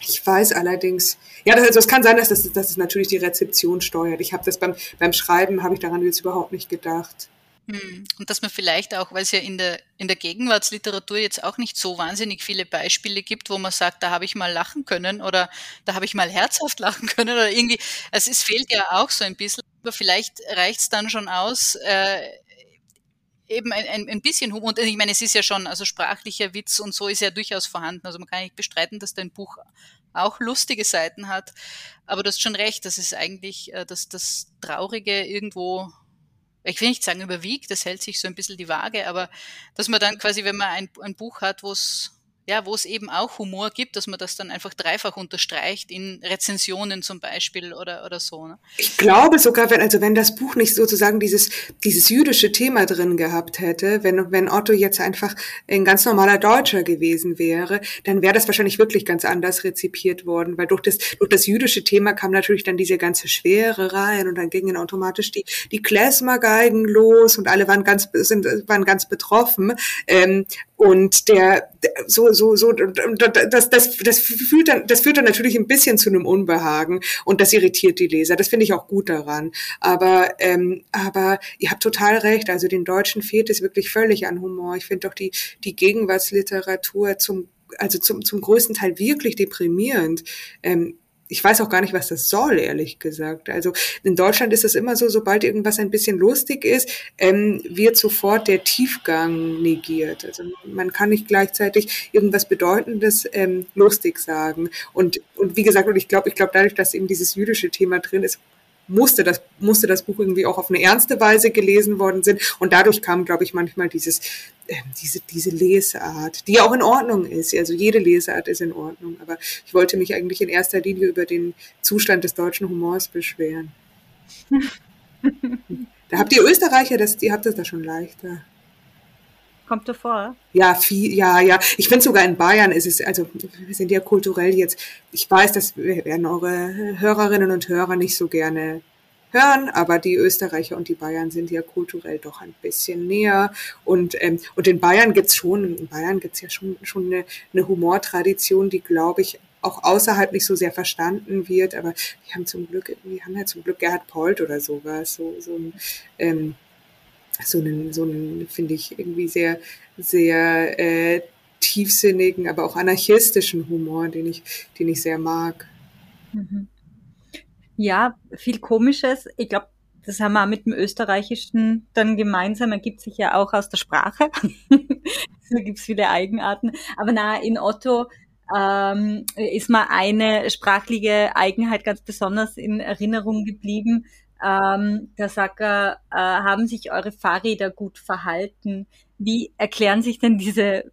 ich weiß allerdings, ja, das, also es kann sein, dass das, dass es natürlich die Rezeption steuert. Ich habe das beim, beim Schreiben, habe ich daran jetzt überhaupt nicht gedacht. Hm. Und dass man vielleicht auch, weil es ja in der, in der Gegenwartsliteratur jetzt auch nicht so wahnsinnig viele Beispiele gibt, wo man sagt, da habe ich mal lachen können oder da habe ich mal herzhaft [LAUGHS] lachen können oder irgendwie, also es fehlt ja auch so ein bisschen, aber vielleicht reicht es dann schon aus, äh, eben ein, ein, ein bisschen Humor. Und ich meine, es ist ja schon, also sprachlicher Witz und so ist ja durchaus vorhanden. Also man kann nicht bestreiten, dass dein Buch auch lustige Seiten hat. Aber du hast schon recht, das ist eigentlich, äh, dass das Traurige irgendwo, ich will nicht sagen überwiegt, das hält sich so ein bisschen die Waage, aber dass man dann quasi, wenn man ein, ein Buch hat, wo es ja, wo es eben auch Humor gibt, dass man das dann einfach dreifach unterstreicht in Rezensionen zum Beispiel oder, oder so. Ne? Ich glaube sogar, wenn, also wenn das Buch nicht sozusagen dieses, dieses jüdische Thema drin gehabt hätte, wenn, wenn Otto jetzt einfach ein ganz normaler Deutscher gewesen wäre, dann wäre das wahrscheinlich wirklich ganz anders rezipiert worden, weil durch das, durch das jüdische Thema kam natürlich dann diese ganze Schwere rein und dann gingen automatisch die, die Klezmergeigen los und alle waren ganz, sind, waren ganz betroffen. Ähm, und der, so, so, so, das, das, das führt dann, das führt dann natürlich ein bisschen zu einem Unbehagen und das irritiert die Leser. Das finde ich auch gut daran. Aber, ähm, aber ihr habt total recht. Also den Deutschen fehlt es wirklich völlig an Humor. Ich finde doch die, die Gegenwartsliteratur zum also zum, zum größten Teil wirklich deprimierend. Ähm, ich weiß auch gar nicht, was das soll, ehrlich gesagt. Also in Deutschland ist es immer so, sobald irgendwas ein bisschen lustig ist, ähm, wird sofort der Tiefgang negiert. Also man kann nicht gleichzeitig irgendwas Bedeutendes ähm, lustig sagen. Und, und wie gesagt, und ich glaube, ich glaube dadurch, dass eben dieses jüdische Thema drin ist, musste das, musste das Buch irgendwie auch auf eine ernste Weise gelesen worden sind. Und dadurch kam, glaube ich, manchmal dieses, äh, diese, diese Lesart, die auch in Ordnung ist. Also jede Lesart ist in Ordnung. Aber ich wollte mich eigentlich in erster Linie über den Zustand des deutschen Humors beschweren. [LAUGHS] da habt ihr Österreicher, das, ihr habt das da schon leichter. Kommt davor? Ja, viel, ja, ja. Ich finde sogar in Bayern ist es, also wir sind ja kulturell jetzt, ich weiß, das werden eure Hörerinnen und Hörer nicht so gerne hören, aber die Österreicher und die Bayern sind ja kulturell doch ein bisschen näher. Und, ähm, und in Bayern gibt's schon, in Bayern gibt's ja schon, schon eine, eine Humortradition, die, glaube ich, auch außerhalb nicht so sehr verstanden wird, aber wir haben zum Glück, wir haben ja zum Glück Gerhard Polt oder sowas, so, so ein, ähm, so einen, so einen finde ich, irgendwie sehr, sehr äh, tiefsinnigen, aber auch anarchistischen Humor, den ich, den ich sehr mag. Mhm. Ja, viel Komisches. Ich glaube, das haben wir auch mit dem Österreichischen dann gemeinsam, ergibt sich ja auch aus der Sprache. [LAUGHS] da gibt's viele Eigenarten. Aber na, in Otto ähm, ist mal eine sprachliche Eigenheit ganz besonders in Erinnerung geblieben, ähm, da sagt äh, haben sich eure Fahrräder gut verhalten? Wie erklären sich denn diese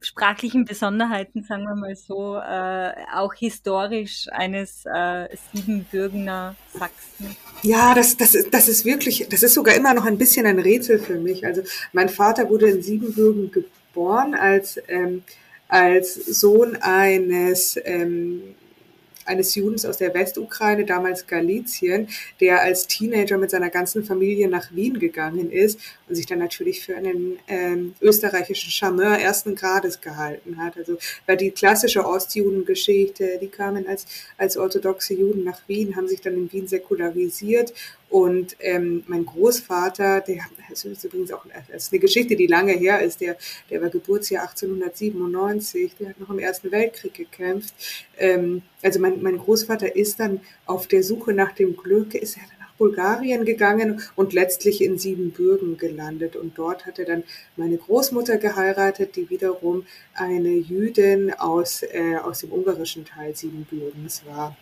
sprachlichen Besonderheiten, sagen wir mal so, äh, auch historisch eines äh, Siebenbürgener Sachsen? Ja, das, das, ist, das ist wirklich, das ist sogar immer noch ein bisschen ein Rätsel für mich. Also mein Vater wurde in Siebenbürgen geboren als, ähm, als Sohn eines ähm, eines Judens aus der Westukraine, damals Galizien, der als Teenager mit seiner ganzen Familie nach Wien gegangen ist und sich dann natürlich für einen ähm, österreichischen Charmeur ersten Grades gehalten hat. Also weil die klassische Ostjudengeschichte, die kamen als, als orthodoxe Juden nach Wien, haben sich dann in Wien säkularisiert und ähm, mein Großvater, der das ist übrigens auch das ist eine Geschichte, die lange her ist, der, der war Geburtsjahr 1897, der hat noch im Ersten Weltkrieg gekämpft. Ähm, also mein, mein Großvater ist dann auf der Suche nach dem Glück, ist er dann nach Bulgarien gegangen und letztlich in Siebenbürgen gelandet. Und dort hat er dann meine Großmutter geheiratet, die wiederum eine Jüdin aus, äh, aus dem ungarischen Teil Siebenbürgens war.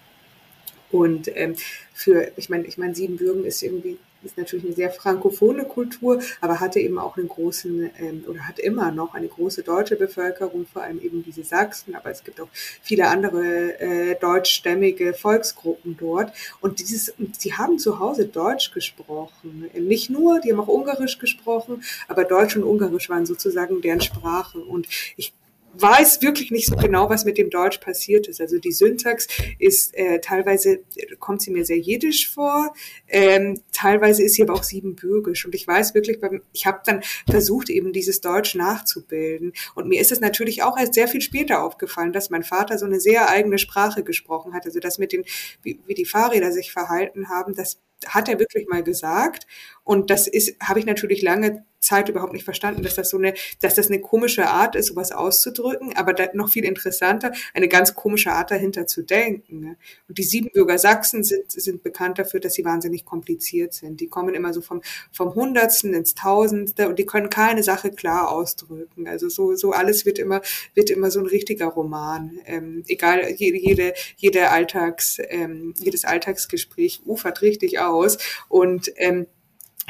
Und ähm, für, ich meine, ich meine, Siebenbürgen ist irgendwie ist natürlich eine sehr frankophone Kultur, aber hatte eben auch einen großen ähm, oder hat immer noch eine große deutsche Bevölkerung, vor allem eben diese Sachsen, aber es gibt auch viele andere äh, deutschstämmige Volksgruppen dort. Und dieses, sie haben zu Hause Deutsch gesprochen. Nicht nur, die haben auch Ungarisch gesprochen, aber Deutsch und Ungarisch waren sozusagen deren Sprache. Und ich weiß wirklich nicht so genau, was mit dem Deutsch passiert ist. Also die Syntax ist äh, teilweise kommt sie mir sehr jiddisch vor, ähm, teilweise ist sie aber auch siebenbürgisch. Und ich weiß wirklich, ich habe dann versucht, eben dieses Deutsch nachzubilden. Und mir ist es natürlich auch erst sehr viel später aufgefallen, dass mein Vater so eine sehr eigene Sprache gesprochen hat. Also das mit den, wie, wie die Fahrräder sich verhalten haben, das hat er wirklich mal gesagt. Und das ist, habe ich natürlich lange Zeit überhaupt nicht verstanden, dass das so eine, dass das eine komische Art ist, sowas auszudrücken, aber noch viel interessanter, eine ganz komische Art dahinter zu denken. Ne? Und die Siebenbürger Sachsen sind, sind bekannt dafür, dass sie wahnsinnig kompliziert sind. Die kommen immer so vom, vom Hundertsten ins Tausendste und die können keine Sache klar ausdrücken. Also so, so alles wird immer, wird immer so ein richtiger Roman. Ähm, egal, jede, jede, jede Alltags, ähm, jedes Alltagsgespräch ufert richtig aus und ähm,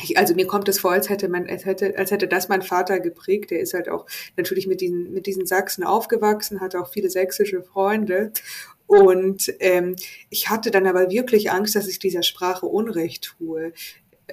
ich, also mir kommt es vor, als hätte man, als hätte, als hätte das mein Vater geprägt. Der ist halt auch natürlich mit diesen, mit diesen Sachsen aufgewachsen, hat auch viele sächsische Freunde. Und ähm, ich hatte dann aber wirklich Angst, dass ich dieser Sprache Unrecht tue.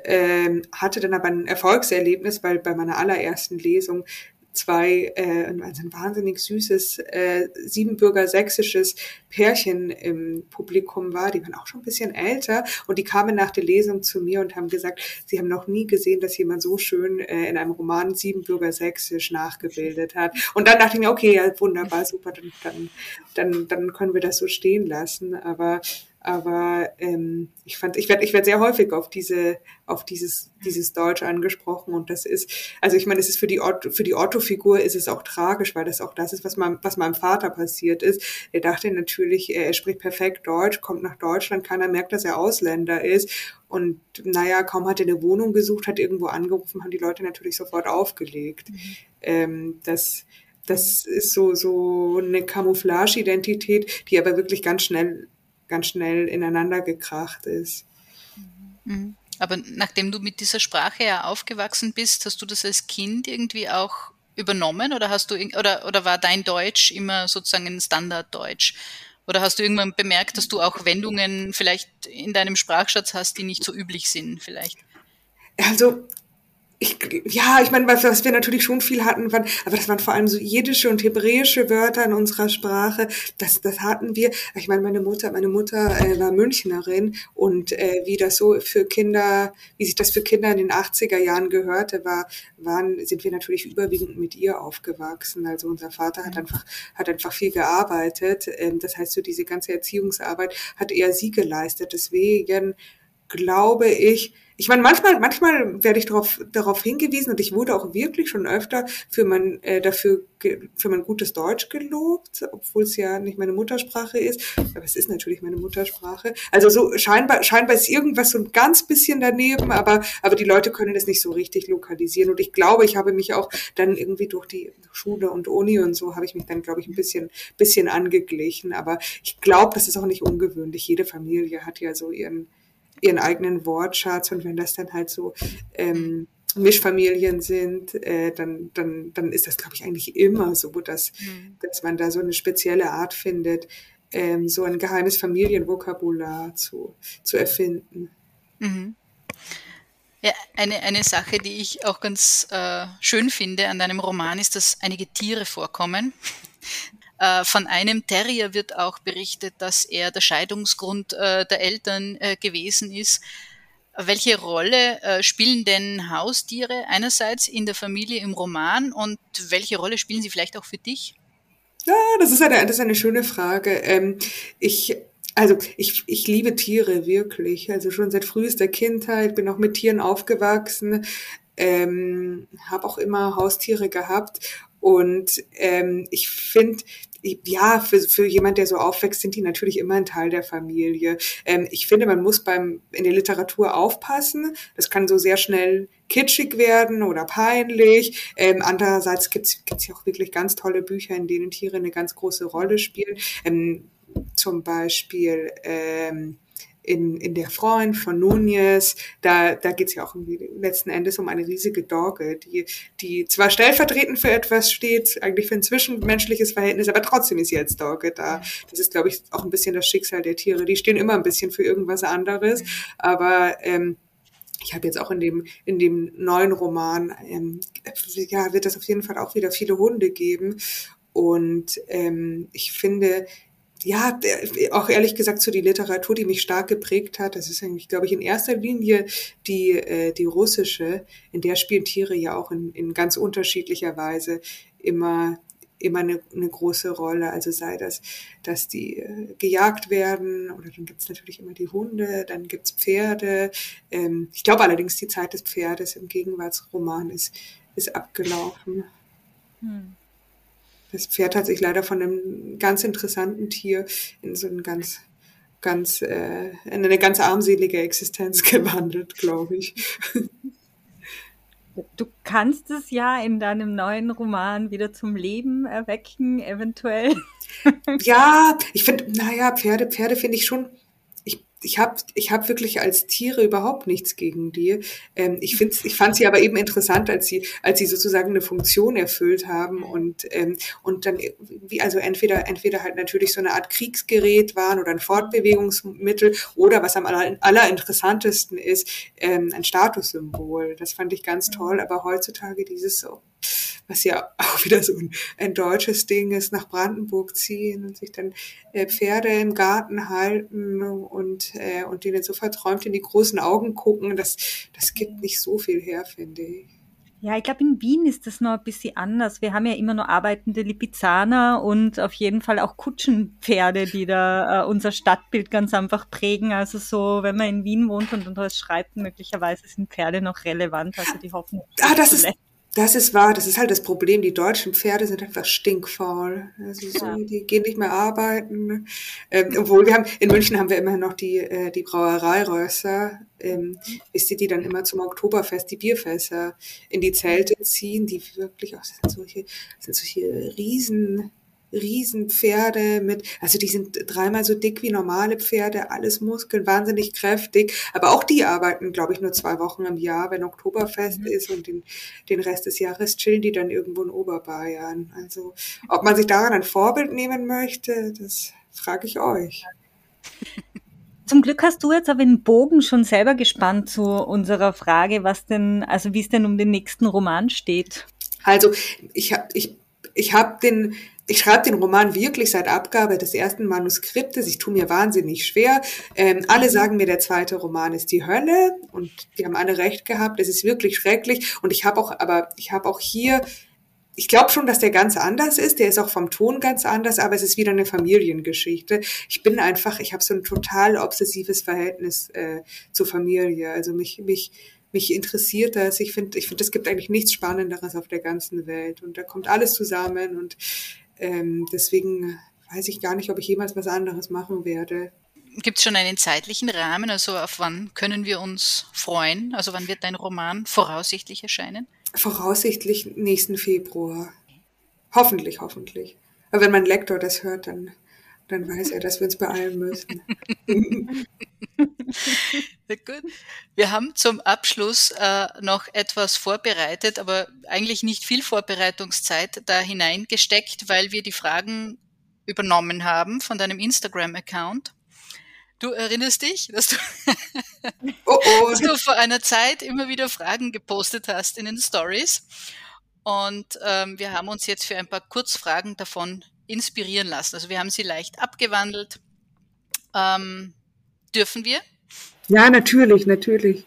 Ähm, hatte dann aber ein Erfolgserlebnis, weil bei meiner allerersten Lesung zwei, äh, also ein wahnsinnig süßes äh, Siebenbürger sächsisches Pärchen im Publikum war. Die waren auch schon ein bisschen älter und die kamen nach der Lesung zu mir und haben gesagt, sie haben noch nie gesehen, dass jemand so schön äh, in einem Roman Siebenbürger sächsisch nachgebildet hat. Und dann dachte ich mir, okay, ja, wunderbar, super, dann, dann, dann, dann können wir das so stehen lassen. Aber aber ähm, ich fand, ich werde ich werd sehr häufig auf diese, auf dieses, dieses Deutsch angesprochen und das ist, also ich meine, es ist für die Otto, für die Otto-Figur ist es auch tragisch, weil das auch das ist, was meinem, was meinem Vater passiert ist. Er dachte natürlich, er, er spricht perfekt Deutsch, kommt nach Deutschland, keiner merkt, dass er Ausländer ist und naja, kaum hat er eine Wohnung gesucht, hat irgendwo angerufen, haben die Leute natürlich sofort aufgelegt. Mhm. Ähm, das, das ist so, so eine Camouflage-Identität, die aber wirklich ganz schnell ganz schnell ineinander gekracht ist. Mhm. Aber nachdem du mit dieser Sprache ja aufgewachsen bist, hast du das als Kind irgendwie auch übernommen oder hast du oder oder war dein Deutsch immer sozusagen ein Standarddeutsch? Oder hast du irgendwann bemerkt, dass du auch Wendungen vielleicht in deinem Sprachschatz hast, die nicht so üblich sind, vielleicht? Also ich, ja, ich meine, was, was wir natürlich schon viel hatten, waren, aber das waren vor allem so jiddische und hebräische Wörter in unserer Sprache. Das, das hatten wir. Ich meine, meine Mutter, meine Mutter äh, war Münchnerin und äh, wie das so für Kinder, wie sich das für Kinder in den 80er Jahren gehörte, war, waren, sind wir natürlich überwiegend mit ihr aufgewachsen. Also unser Vater hat einfach, hat einfach viel gearbeitet. Ähm, das heißt, so diese ganze Erziehungsarbeit hat eher sie geleistet. Deswegen glaube ich, ich meine, manchmal, manchmal werde ich darauf, darauf hingewiesen und ich wurde auch wirklich schon öfter für mein, äh, dafür, für mein gutes Deutsch gelobt, obwohl es ja nicht meine Muttersprache ist. Aber es ist natürlich meine Muttersprache. Also so scheinbar, scheinbar ist irgendwas so ein ganz bisschen daneben, aber, aber die Leute können das nicht so richtig lokalisieren. Und ich glaube, ich habe mich auch dann irgendwie durch die Schule und Uni und so habe ich mich dann, glaube ich, ein bisschen, bisschen angeglichen. Aber ich glaube, das ist auch nicht ungewöhnlich. Jede Familie hat ja so ihren, ihren eigenen Wortschatz und wenn das dann halt so ähm, Mischfamilien sind, äh, dann, dann, dann ist das, glaube ich, eigentlich immer so, dass, mhm. dass man da so eine spezielle Art findet, ähm, so ein geheimes Familienvokabular zu, zu erfinden. Mhm. Ja, eine, eine Sache, die ich auch ganz äh, schön finde an deinem Roman, ist, dass einige Tiere vorkommen. Äh, von einem Terrier wird auch berichtet, dass er der Scheidungsgrund äh, der Eltern äh, gewesen ist. Welche Rolle spielen denn Haustiere einerseits in der Familie im Roman und welche Rolle spielen sie vielleicht auch für dich? Ja, das ist eine, das ist eine schöne Frage. Ähm, ich also ich, ich liebe Tiere wirklich. Also schon seit frühester Kindheit bin auch mit Tieren aufgewachsen, ähm, habe auch immer Haustiere gehabt und ähm, ich finde ja, für, für jemand, der so aufwächst, sind die natürlich immer ein Teil der Familie. Ähm, ich finde, man muss beim in der Literatur aufpassen. Das kann so sehr schnell kitschig werden oder peinlich. Ähm, andererseits gibt's gibt's ja auch wirklich ganz tolle Bücher, in denen Tiere eine ganz große Rolle spielen. Ähm, zum Beispiel ähm, in, in der Freund von Nunez, da, da geht es ja auch letzten Endes um eine riesige Dogge, die, die zwar stellvertretend für etwas steht, eigentlich für ein zwischenmenschliches Verhältnis, aber trotzdem ist sie als Dogge da. Das ist, glaube ich, auch ein bisschen das Schicksal der Tiere. Die stehen immer ein bisschen für irgendwas anderes, aber ähm, ich habe jetzt auch in dem in dem neuen Roman ähm, ja wird es auf jeden Fall auch wieder viele Hunde geben und ähm, ich finde ja, auch ehrlich gesagt zu die Literatur, die mich stark geprägt hat, das ist eigentlich, glaube ich, in erster Linie die, äh, die russische, in der spielen Tiere ja auch in, in ganz unterschiedlicher Weise immer immer eine, eine große Rolle. Also sei das, dass die äh, gejagt werden oder dann gibt's natürlich immer die Hunde, dann gibt's Pferde. Ähm, ich glaube allerdings, die Zeit des Pferdes im Gegenwartsroman ist, ist abgelaufen. Hm. Das Pferd hat sich leider von einem ganz interessanten Tier in so ein ganz ganz äh, in eine ganz armselige Existenz [LAUGHS] gewandelt, glaube ich. Du kannst es ja in deinem neuen Roman wieder zum Leben erwecken, eventuell. Ja, ich finde, naja, Pferde, Pferde finde ich schon, ich habe ich hab wirklich als Tiere überhaupt nichts gegen die. Ähm, ich find's, ich fand sie aber eben interessant, als sie, als sie sozusagen eine Funktion erfüllt haben und, ähm, und dann, wie, also entweder, entweder halt natürlich so eine Art Kriegsgerät waren oder ein Fortbewegungsmittel oder was am aller, allerinteressantesten ist, ähm, ein Statussymbol. Das fand ich ganz toll, aber heutzutage dieses so, was ja [LAUGHS] auch wieder so ein, ein deutsches Ding ist, nach Brandenburg ziehen und sich dann äh, Pferde im Garten halten und, äh, und denen so verträumt in die großen Augen gucken, das, das gibt nicht so viel her, finde ich. Ja, ich glaube, in Wien ist das noch ein bisschen anders. Wir haben ja immer nur arbeitende Lipizzaner und auf jeden Fall auch Kutschenpferde, die da äh, unser Stadtbild ganz einfach prägen. Also so, wenn man in Wien wohnt und das schreibt, möglicherweise sind Pferde noch relevant. Also die hoffen. Ah, das ist, das ist wahr, das ist halt das Problem. Die deutschen Pferde sind einfach stinkfaul. Also so, ja. die gehen nicht mehr arbeiten. Ähm, obwohl wir haben, in München haben wir immer noch die, äh, die Brauereirösser, ähm, wisst ihr, die dann immer zum Oktoberfest die Bierfässer in die Zelte ziehen, die wirklich auch, das sind solche, das sind solche riesen, Riesenpferde mit, also die sind dreimal so dick wie normale Pferde, alles Muskeln, wahnsinnig kräftig. Aber auch die arbeiten, glaube ich, nur zwei Wochen im Jahr, wenn Oktoberfest mhm. ist und den, den Rest des Jahres chillen die dann irgendwo in Oberbayern. Also ob man sich daran ein Vorbild nehmen möchte, das frage ich euch. Zum Glück hast du jetzt aber den Bogen schon selber gespannt zu unserer Frage, was denn, also wie es denn um den nächsten Roman steht. Also ich habe ich, ich hab den ich schreibe den Roman wirklich seit Abgabe des ersten Manuskriptes. Ich tue mir wahnsinnig schwer. Ähm, alle sagen mir, der zweite Roman ist die Hölle und die haben alle recht gehabt. Es ist wirklich schrecklich. Und ich habe auch, aber ich habe auch hier ich glaube schon, dass der ganz anders ist. Der ist auch vom Ton ganz anders, aber es ist wieder eine Familiengeschichte. Ich bin einfach, ich habe so ein total obsessives Verhältnis äh, zur Familie. Also mich, mich, mich interessiert das. Ich finde, ich finde, es gibt eigentlich nichts Spannenderes auf der ganzen Welt. Und da kommt alles zusammen und ähm, deswegen weiß ich gar nicht, ob ich jemals was anderes machen werde. Gibt es schon einen zeitlichen Rahmen? Also auf wann können wir uns freuen? Also wann wird dein Roman voraussichtlich erscheinen? Voraussichtlich nächsten Februar. Hoffentlich, hoffentlich. Aber wenn mein Lektor das hört, dann, dann weiß er, dass wir uns beeilen müssen. [LAUGHS] Gut. Wir haben zum Abschluss äh, noch etwas vorbereitet, aber eigentlich nicht viel Vorbereitungszeit da hineingesteckt, weil wir die Fragen übernommen haben von deinem Instagram-Account. Du erinnerst dich, dass du, [LAUGHS] oh oh. [LAUGHS] dass du vor einer Zeit immer wieder Fragen gepostet hast in den Stories. Und ähm, wir haben uns jetzt für ein paar Kurzfragen davon inspirieren lassen. Also wir haben sie leicht abgewandelt. Ähm, dürfen wir? Ja, natürlich, natürlich.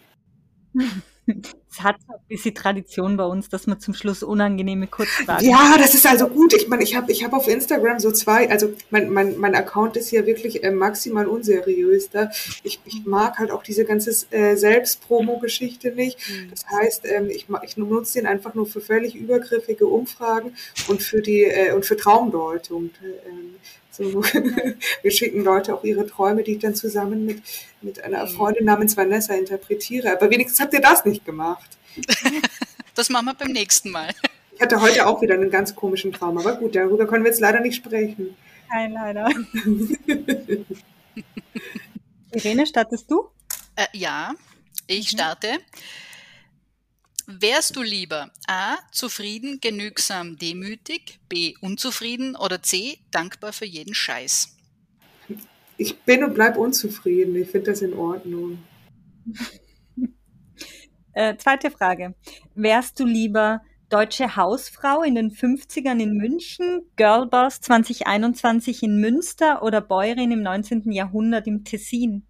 Es hat ein bisschen Tradition bei uns, dass man zum Schluss unangenehme Kurzfragen Ja, das ist also gut. Ich meine, ich habe ich hab auf Instagram so zwei, also mein, mein, mein Account ist ja wirklich äh, maximal unseriös. Da. Ich, ich mag halt auch diese ganze äh, Selbstpromo-Geschichte nicht. Mhm. Das heißt, ähm, ich, ich nutze den einfach nur für völlig übergriffige Umfragen und für die äh, und für Traumdeutung. Ähm, so, [LAUGHS] wir schicken Leute auch ihre Träume, die ich dann zusammen mit, mit einer mhm. Freundin namens Vanessa interpretiere. Aber wenigstens habt ihr das nicht gemacht. [LAUGHS] Das machen wir beim nächsten Mal. Ich hatte heute auch wieder einen ganz komischen Traum, aber gut, darüber können wir jetzt leider nicht sprechen. Nein, leider. [LAUGHS] Irene, startest du? Äh, ja, ich mhm. Wärst du lieber A. zufrieden, genügsam, demütig, B. unzufrieden oder C. dankbar für jeden Scheiß? Ich bin und bleib unzufrieden. Ich finde das in Ordnung. [LAUGHS] äh, zweite Frage. Wärst du lieber deutsche Hausfrau in den 50ern in München, Girlboss 2021 in Münster oder Bäuerin im 19. Jahrhundert im Tessin?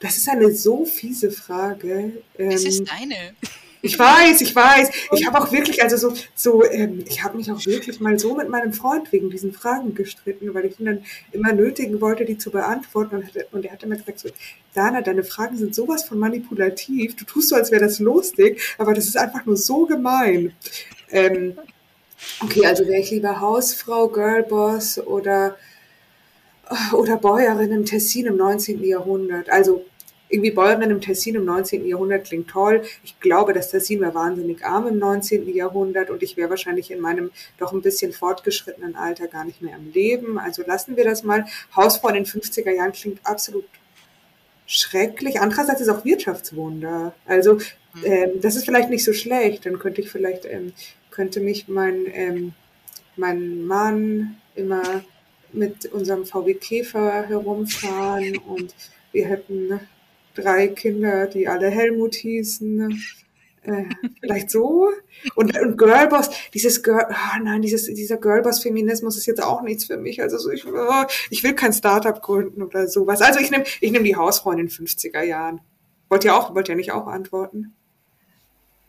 Das ist eine so fiese Frage. Ähm, es ist deine. Ich weiß, ich weiß. Ich habe auch wirklich, also so, so, ähm, ich habe mich auch wirklich mal so mit meinem Freund wegen diesen Fragen gestritten, weil ich ihn dann immer nötigen wollte, die zu beantworten. Und, hatte, und er hat immer gesagt, so, Dana, deine Fragen sind sowas von manipulativ. Du tust so, als wäre das lustig, aber das ist einfach nur so gemein. Ähm, okay, also wäre ich lieber Hausfrau, Girlboss oder, oder Bäuerin im Tessin im 19. Jahrhundert. Also irgendwie Bäuerin im Tessin im 19. Jahrhundert klingt toll. Ich glaube, das Tessin war wahnsinnig arm im 19. Jahrhundert und ich wäre wahrscheinlich in meinem doch ein bisschen fortgeschrittenen Alter gar nicht mehr am Leben. Also lassen wir das mal. Hausfrau in den 50er Jahren klingt absolut schrecklich. Andererseits ist auch Wirtschaftswunder. Also mhm. ähm, das ist vielleicht nicht so schlecht. Dann könnte ich vielleicht, ähm, könnte mich mein, ähm, mein Mann immer mit unserem VW Käfer herumfahren und wir hätten drei Kinder, die alle Helmut hießen. Äh, vielleicht so. Und, und Girlboss, dieses Girl, oh nein, dieses, dieser Girlboss-Feminismus ist jetzt auch nichts für mich. Also so, ich, oh, ich will kein Startup gründen oder sowas. Also ich nehme ich nehm die Hausfrau in den 50er Jahren. Wollt ihr auch, wollt ihr nicht auch antworten?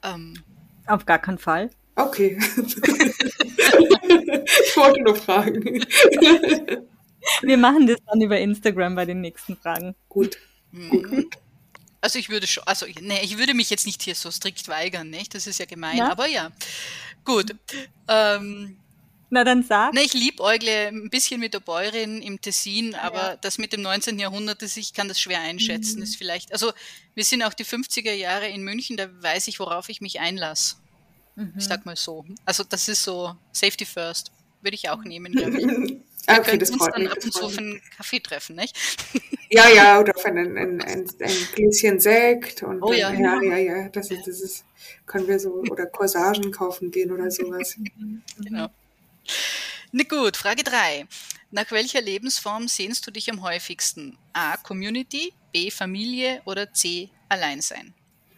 Um. Ähm. Auf gar keinen Fall. Okay. [LAUGHS] ich wollte nur fragen. Wir machen das dann über Instagram bei den nächsten Fragen. Gut. Mhm. Also ich würde schon, also nee, ich würde mich jetzt nicht hier so strikt weigern, nicht? Das ist ja gemein, ja. aber ja. Gut. Ähm, Na dann sag. Ne, ich liebäugle ein bisschen mit der Bäuerin im Tessin, aber ja. das mit dem 19. Jahrhundert, das, ich kann das schwer einschätzen. Mhm. Ist vielleicht, also wir sind auch die 50er Jahre in München, da weiß ich, worauf ich mich einlasse. Mhm. Ich sag mal so. Also das ist so Safety First. Würde ich auch nehmen, [LAUGHS] glaube ich. Wir okay, können uns dann ab und zu auf einen Kaffee treffen, nicht? Ja, ja, oder auf ein, ein, ein, ein Gläschen Sekt und oh, ja, ja, ja, ja, das ist, das ist, können wir so, oder Corsagen kaufen gehen oder sowas. Genau. Na gut, Frage 3. Nach welcher Lebensform sehnst du dich am häufigsten? A. Community, B. Familie oder C. Alleinsein?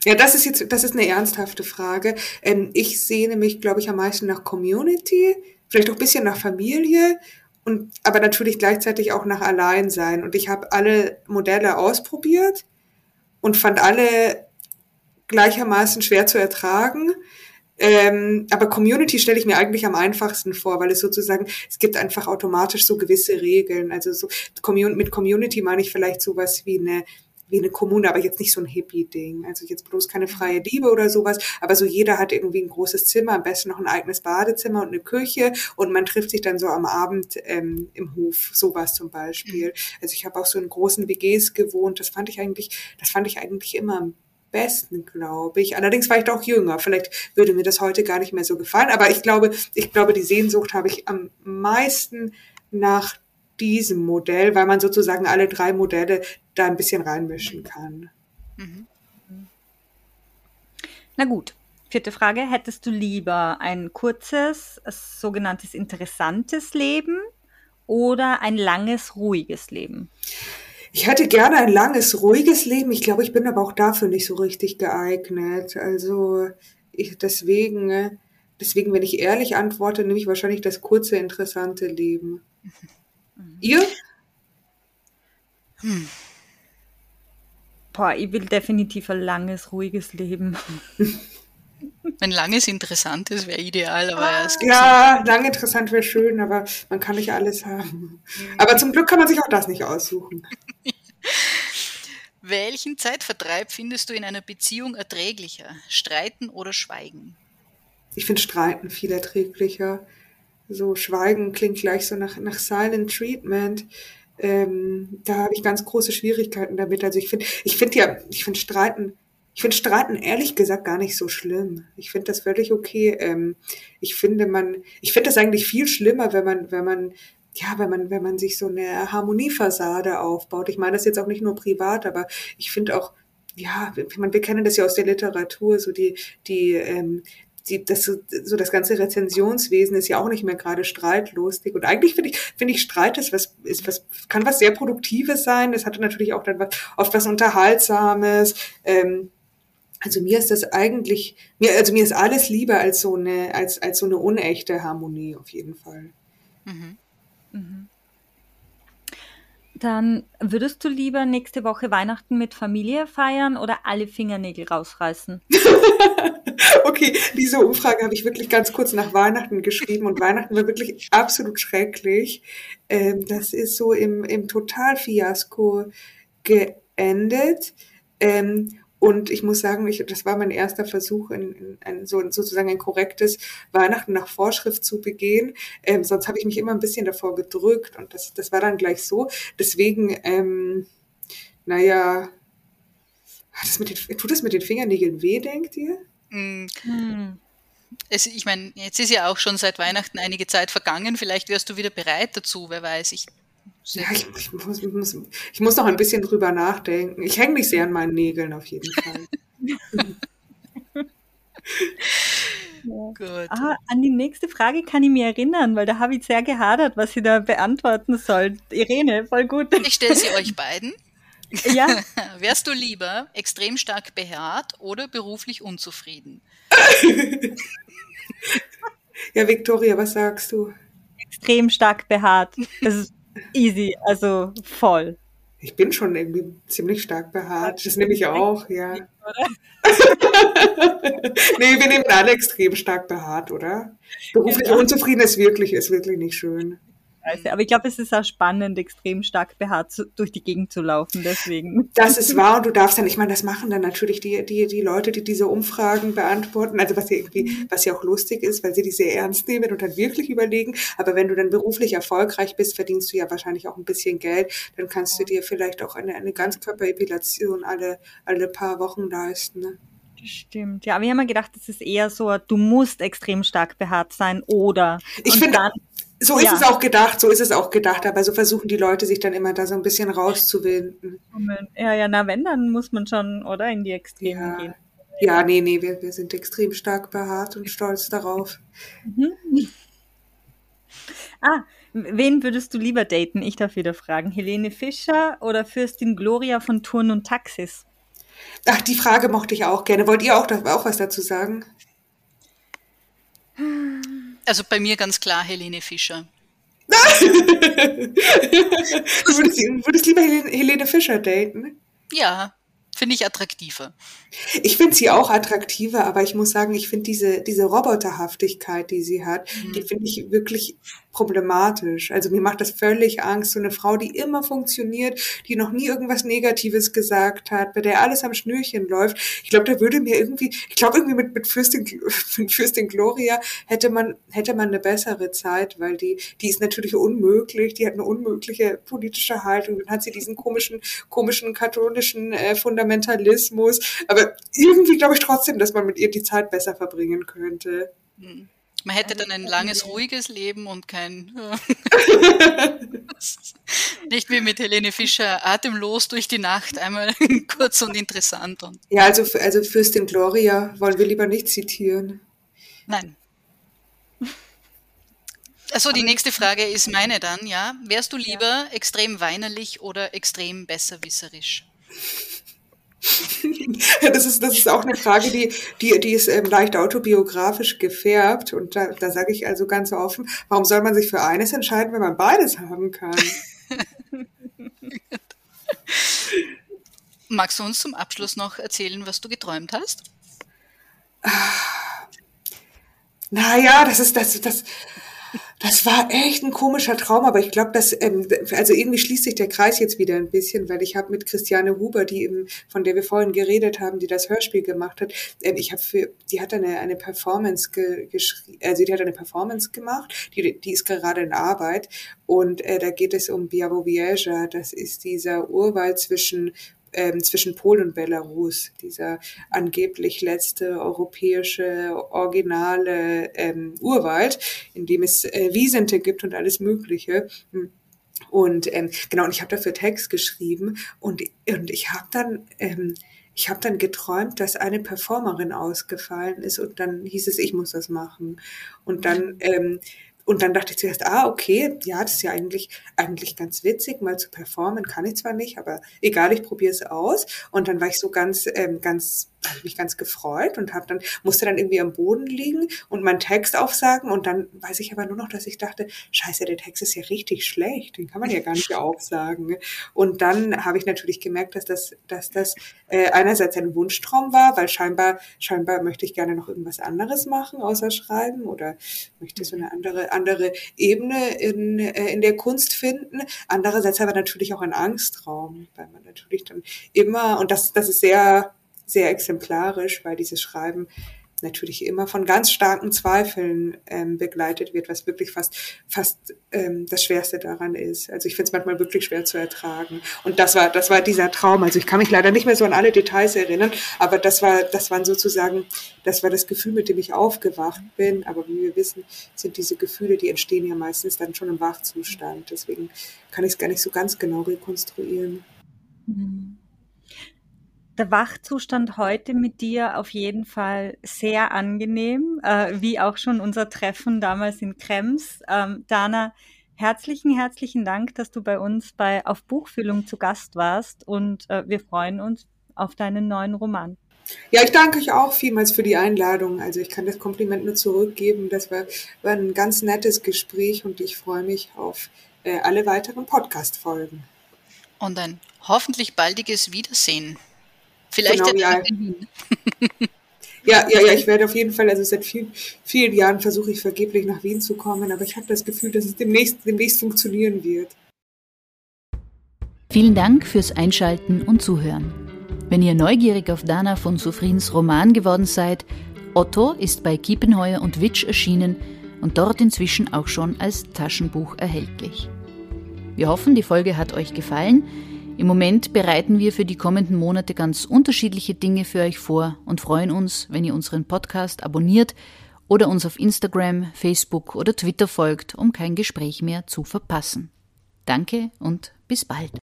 Ja, das ist jetzt, das ist eine ernsthafte Frage. Ähm, ich sehne mich, glaube ich, am meisten nach Community, vielleicht auch ein bisschen nach Familie und aber natürlich gleichzeitig auch nach Alleinsein. Und ich habe alle Modelle ausprobiert und fand alle gleichermaßen schwer zu ertragen. Ähm, aber Community stelle ich mir eigentlich am einfachsten vor, weil es sozusagen, es gibt einfach automatisch so gewisse Regeln. Also so mit Community meine ich vielleicht sowas wie eine wie eine Kommune, aber jetzt nicht so ein Hippie-Ding. Also jetzt bloß keine freie Liebe oder sowas, aber so jeder hat irgendwie ein großes Zimmer, am besten noch ein eigenes Badezimmer und eine Küche und man trifft sich dann so am Abend ähm, im Hof, sowas zum Beispiel. Mhm. Also ich habe auch so in großen WGs gewohnt, das fand ich eigentlich, das fand ich eigentlich immer am besten, glaube ich. Allerdings war ich doch jünger. Vielleicht würde mir das heute gar nicht mehr so gefallen. Aber ich glaube, ich glaube, die Sehnsucht habe ich am meisten nach diesem Modell, weil man sozusagen alle drei Modelle da ein bisschen reinmischen kann. Mhm. Na gut, vierte Frage. Hättest du lieber ein kurzes, sogenanntes interessantes Leben oder ein langes, ruhiges Leben? Ich hätte gerne ein langes, ruhiges Leben. Ich glaube, ich bin aber auch dafür nicht so richtig geeignet. Also ich, deswegen, deswegen, wenn ich ehrlich antworte, nehme ich wahrscheinlich das kurze, interessante Leben. [LAUGHS] Mhm. Ihr? Hm. Boah, ich will definitiv ein langes, ruhiges Leben. [LAUGHS] Ein langes, interessantes wäre ideal, aber ah, ja, lang interessant wäre schön, aber man kann nicht alles haben. Aber zum Glück kann man sich auch das nicht aussuchen. [LAUGHS] Welchen Zeitvertreib findest du in einer Beziehung erträglicher? Streiten oder Schweigen? Ich finde Streiten viel erträglicher. So Schweigen klingt gleich so nach, nach Silent Treatment ähm, da habe ich ganz große Schwierigkeiten damit. Also ich finde, ich finde ja, ich finde Streiten, ich finde Streiten ehrlich gesagt gar nicht so schlimm. Ich finde das völlig okay. Ähm, ich finde man, ich finde das eigentlich viel schlimmer, wenn man, wenn man ja, wenn man, wenn man sich so eine Harmoniefassade aufbaut. Ich meine das jetzt auch nicht nur privat, aber ich finde auch, ja, wir kennen das ja aus der Literatur, so die, die, ähm, die, das, so das ganze Rezensionswesen ist ja auch nicht mehr gerade streitlustig. Und eigentlich finde ich, finde ich, Streit ist was, ist was, kann was sehr Produktives sein. Es hatte natürlich auch dann was, oft was Unterhaltsames. Ähm, also mir ist das eigentlich, mir, also mir ist alles lieber als so eine, als, als so eine unechte Harmonie auf jeden Fall. Mhm. Mhm. Dann würdest du lieber nächste Woche Weihnachten mit Familie feiern oder alle Fingernägel rausreißen? [LAUGHS] okay, diese Umfrage habe ich wirklich ganz kurz nach Weihnachten geschrieben und Weihnachten war wirklich absolut schrecklich. Ähm, das ist so im, im Totalfiasko geendet. Ähm, und ich muss sagen, ich, das war mein erster Versuch, in, in ein, so, sozusagen ein korrektes Weihnachten nach Vorschrift zu begehen. Ähm, sonst habe ich mich immer ein bisschen davor gedrückt und das, das war dann gleich so. Deswegen, ähm, naja, das mit den, tut das mit den Fingernägeln weh, denkt ihr? Mm. Hm. Es, ich meine, jetzt ist ja auch schon seit Weihnachten einige Zeit vergangen. Vielleicht wärst du wieder bereit dazu, wer weiß. Ich ja, ich, ich, muss, ich, muss, ich muss noch ein bisschen drüber nachdenken. Ich hänge mich sehr an meinen Nägeln auf jeden Fall. [LAUGHS] Ja. Ah, an die nächste Frage kann ich mich erinnern, weil da habe ich sehr gehadert, was sie da beantworten soll. Irene, voll gut. Ich stelle sie euch beiden. [LAUGHS] Ja. [LAUGHS] Wärst du lieber extrem stark behaart oder beruflich unzufrieden? ja, Victoria, was sagst du? Extrem stark behaart. Das ist Easy, also voll. Ich bin schon irgendwie ziemlich stark behaart. Das nehme ich auch, ja. [LAUGHS] [LAUGHS] nee, wir nehmen alle extrem stark behaart, oder? Beruflich ja. unzufrieden ist wirklich, ist wirklich nicht schön. Scheiße. Aber ich glaube, es ist auch spannend, extrem stark behaart zu, durch die Gegend zu laufen. Deswegen. Das ist wahr und du darfst dann, ich meine, das machen dann natürlich die, die, die Leute, die diese Umfragen beantworten. Also was ja irgendwie, mhm. was ja auch lustig ist, weil sie die sehr ernst nehmen und dann wirklich überlegen. Aber wenn du dann beruflich erfolgreich bist, verdienst du ja wahrscheinlich auch ein bisschen Geld. Dann kannst du dir vielleicht auch eine, eine Ganzkörperepilation alle, alle paar Wochen leisten. Ne? Stimmt, ja, wir haben ja gedacht, es ist eher so, du musst extrem stark behaart sein oder. Ich finde, so ist ja. es auch gedacht, so ist es auch gedacht, aber so versuchen die Leute sich dann immer da so ein bisschen rauszuwinden. Ja, ja, na wenn, dann muss man schon, oder, in die Extremen ja. gehen. Ja, nee, nee, wir, wir sind extrem stark behaart und stolz darauf. Mhm. [LAUGHS] Ah, wen würdest du lieber daten? Ich darf wieder fragen. Helene Fischer oder Fürstin Gloria von Turn und Taxis? Ach, die Frage mochte ich auch gerne. Wollt ihr auch, auch was dazu sagen? [SIGHS] Also bei mir ganz klar Helene Fischer. [LAUGHS] du würdest, würdest lieber Helene Fischer daten? Ja, finde ich attraktiver. Ich finde sie auch attraktiver, aber ich muss sagen, ich finde diese, diese Roboterhaftigkeit, die sie hat, mhm. die finde ich wirklich problematisch. Also mir macht das völlig Angst. So eine Frau, die immer funktioniert, die noch nie irgendwas Negatives gesagt hat, bei der alles am Schnürchen läuft. Ich glaube, da würde mir irgendwie, ich glaube irgendwie mit, mit Fürstin, [LAUGHS] mit Fürstin Gloria hätte man, hätte man eine bessere Zeit, weil die, die ist natürlich unmöglich, die hat eine unmögliche politische Haltung. Dann hat sie diesen komischen, komischen katholischen äh, Fundamentalismus. Aber irgendwie glaube ich trotzdem, dass man mit ihr die Zeit besser verbringen könnte. Hm. Man hätte dann ein langes, ruhiges Leben und kein. [LAUGHS] nicht wie mit Helene Fischer, atemlos durch die Nacht, einmal [LAUGHS] kurz und interessant. Und ja, also, also Fürstin Gloria wollen wir lieber nicht zitieren. Nein. Achso, die nächste Frage ist meine dann, ja. Wärst du lieber ja. extrem weinerlich oder extrem besserwisserisch? Das ist, das ist auch eine Frage, die, die, die ist ähm, leicht autobiografisch gefärbt. Und da, da sage ich also ganz offen, warum soll man sich für eines entscheiden, wenn man beides haben kann? [LAUGHS] Magst du uns zum Abschluss noch erzählen, was du geträumt hast? Naja, das ist das, das, das war echt ein komischer Traum, aber ich glaube, dass ähm, also irgendwie schließt sich der Kreis jetzt wieder ein bisschen, weil ich habe mit Christiane Huber, die eben, von der wir vorhin geredet haben, die das Hörspiel gemacht hat, ähm, ich habe für, die hat eine eine Performance ge, geschrieben, also die hat eine Performance gemacht, die die ist gerade in Arbeit und äh, da geht es um Biavo Vieja, das ist dieser Urwald zwischen ähm, zwischen Polen und Belarus, dieser angeblich letzte europäische originale ähm, Urwald, in dem es äh, Wiesente gibt und alles Mögliche. Hm. Und ähm, genau, und ich habe dafür Text geschrieben und, und ich habe dann ähm, ich dann geträumt, dass eine Performerin ausgefallen ist und dann hieß es, ich muss das machen. Und dann ähm, und dann dachte ich zuerst, ah, okay, ja, das ist ja eigentlich, eigentlich ganz witzig, mal zu performen, kann ich zwar nicht, aber egal, ich probiere es aus. Und dann war ich so ganz, ähm, ganz habe ich mich ganz gefreut und habe dann musste dann irgendwie am Boden liegen und meinen Text aufsagen und dann weiß ich aber nur noch, dass ich dachte, scheiße, der Text ist ja richtig schlecht, den kann man ja gar nicht aufsagen. Und dann habe ich natürlich gemerkt, dass das, dass das äh, einerseits ein Wunschtraum war, weil scheinbar scheinbar möchte ich gerne noch irgendwas anderes machen außer schreiben oder möchte so eine andere andere Ebene in äh, in der Kunst finden. Andererseits aber natürlich auch ein Angstraum, weil man natürlich dann immer und das das ist sehr sehr exemplarisch, weil dieses Schreiben natürlich immer von ganz starken Zweifeln ähm, begleitet wird, was wirklich fast fast ähm, das Schwerste daran ist. Also ich finde es manchmal wirklich schwer zu ertragen. Und das war das war dieser Traum. Also ich kann mich leider nicht mehr so an alle Details erinnern, aber das war das waren sozusagen das war das Gefühl, mit dem ich aufgewacht bin. Aber wie wir wissen, sind diese Gefühle, die entstehen ja meistens dann schon im Wachzustand. Deswegen kann ich es gar nicht so ganz genau rekonstruieren. Mhm der Wachzustand heute mit dir auf jeden Fall sehr angenehm, äh, wie auch schon unser Treffen damals in Krems. Ähm, Dana, herzlichen, herzlichen Dank, dass du bei uns bei Auf Buchfüllung zu Gast warst und äh, wir freuen uns auf deinen neuen Roman. Ja, ich danke euch auch vielmals für die Einladung. Also ich kann das Kompliment nur zurückgeben. Das war, war ein ganz nettes Gespräch und ich freue mich auf äh, alle weiteren Podcast-Folgen. Und ein hoffentlich baldiges Wiedersehen. Vielleicht genau, ja. in Wien. [LAUGHS] Ja, ja, ja, ich werde auf jeden Fall, also seit vielen, vielen Jahren versuche ich vergeblich nach Wien zu kommen, aber ich habe das Gefühl, dass es demnächst, demnächst funktionieren wird. Vielen Dank fürs Einschalten und Zuhören. Wenn ihr neugierig auf Dana von Soufrins Roman geworden seid, Otto ist bei Kiepenheuer und Witsch erschienen und dort inzwischen auch schon als Taschenbuch erhältlich. Wir hoffen, die Folge hat euch gefallen. Im Moment bereiten wir für die kommenden Monate ganz unterschiedliche Dinge für euch vor und freuen uns, wenn ihr unseren Podcast abonniert oder uns auf Instagram, Facebook oder Twitter folgt, um kein Gespräch mehr zu verpassen. Danke und bis bald.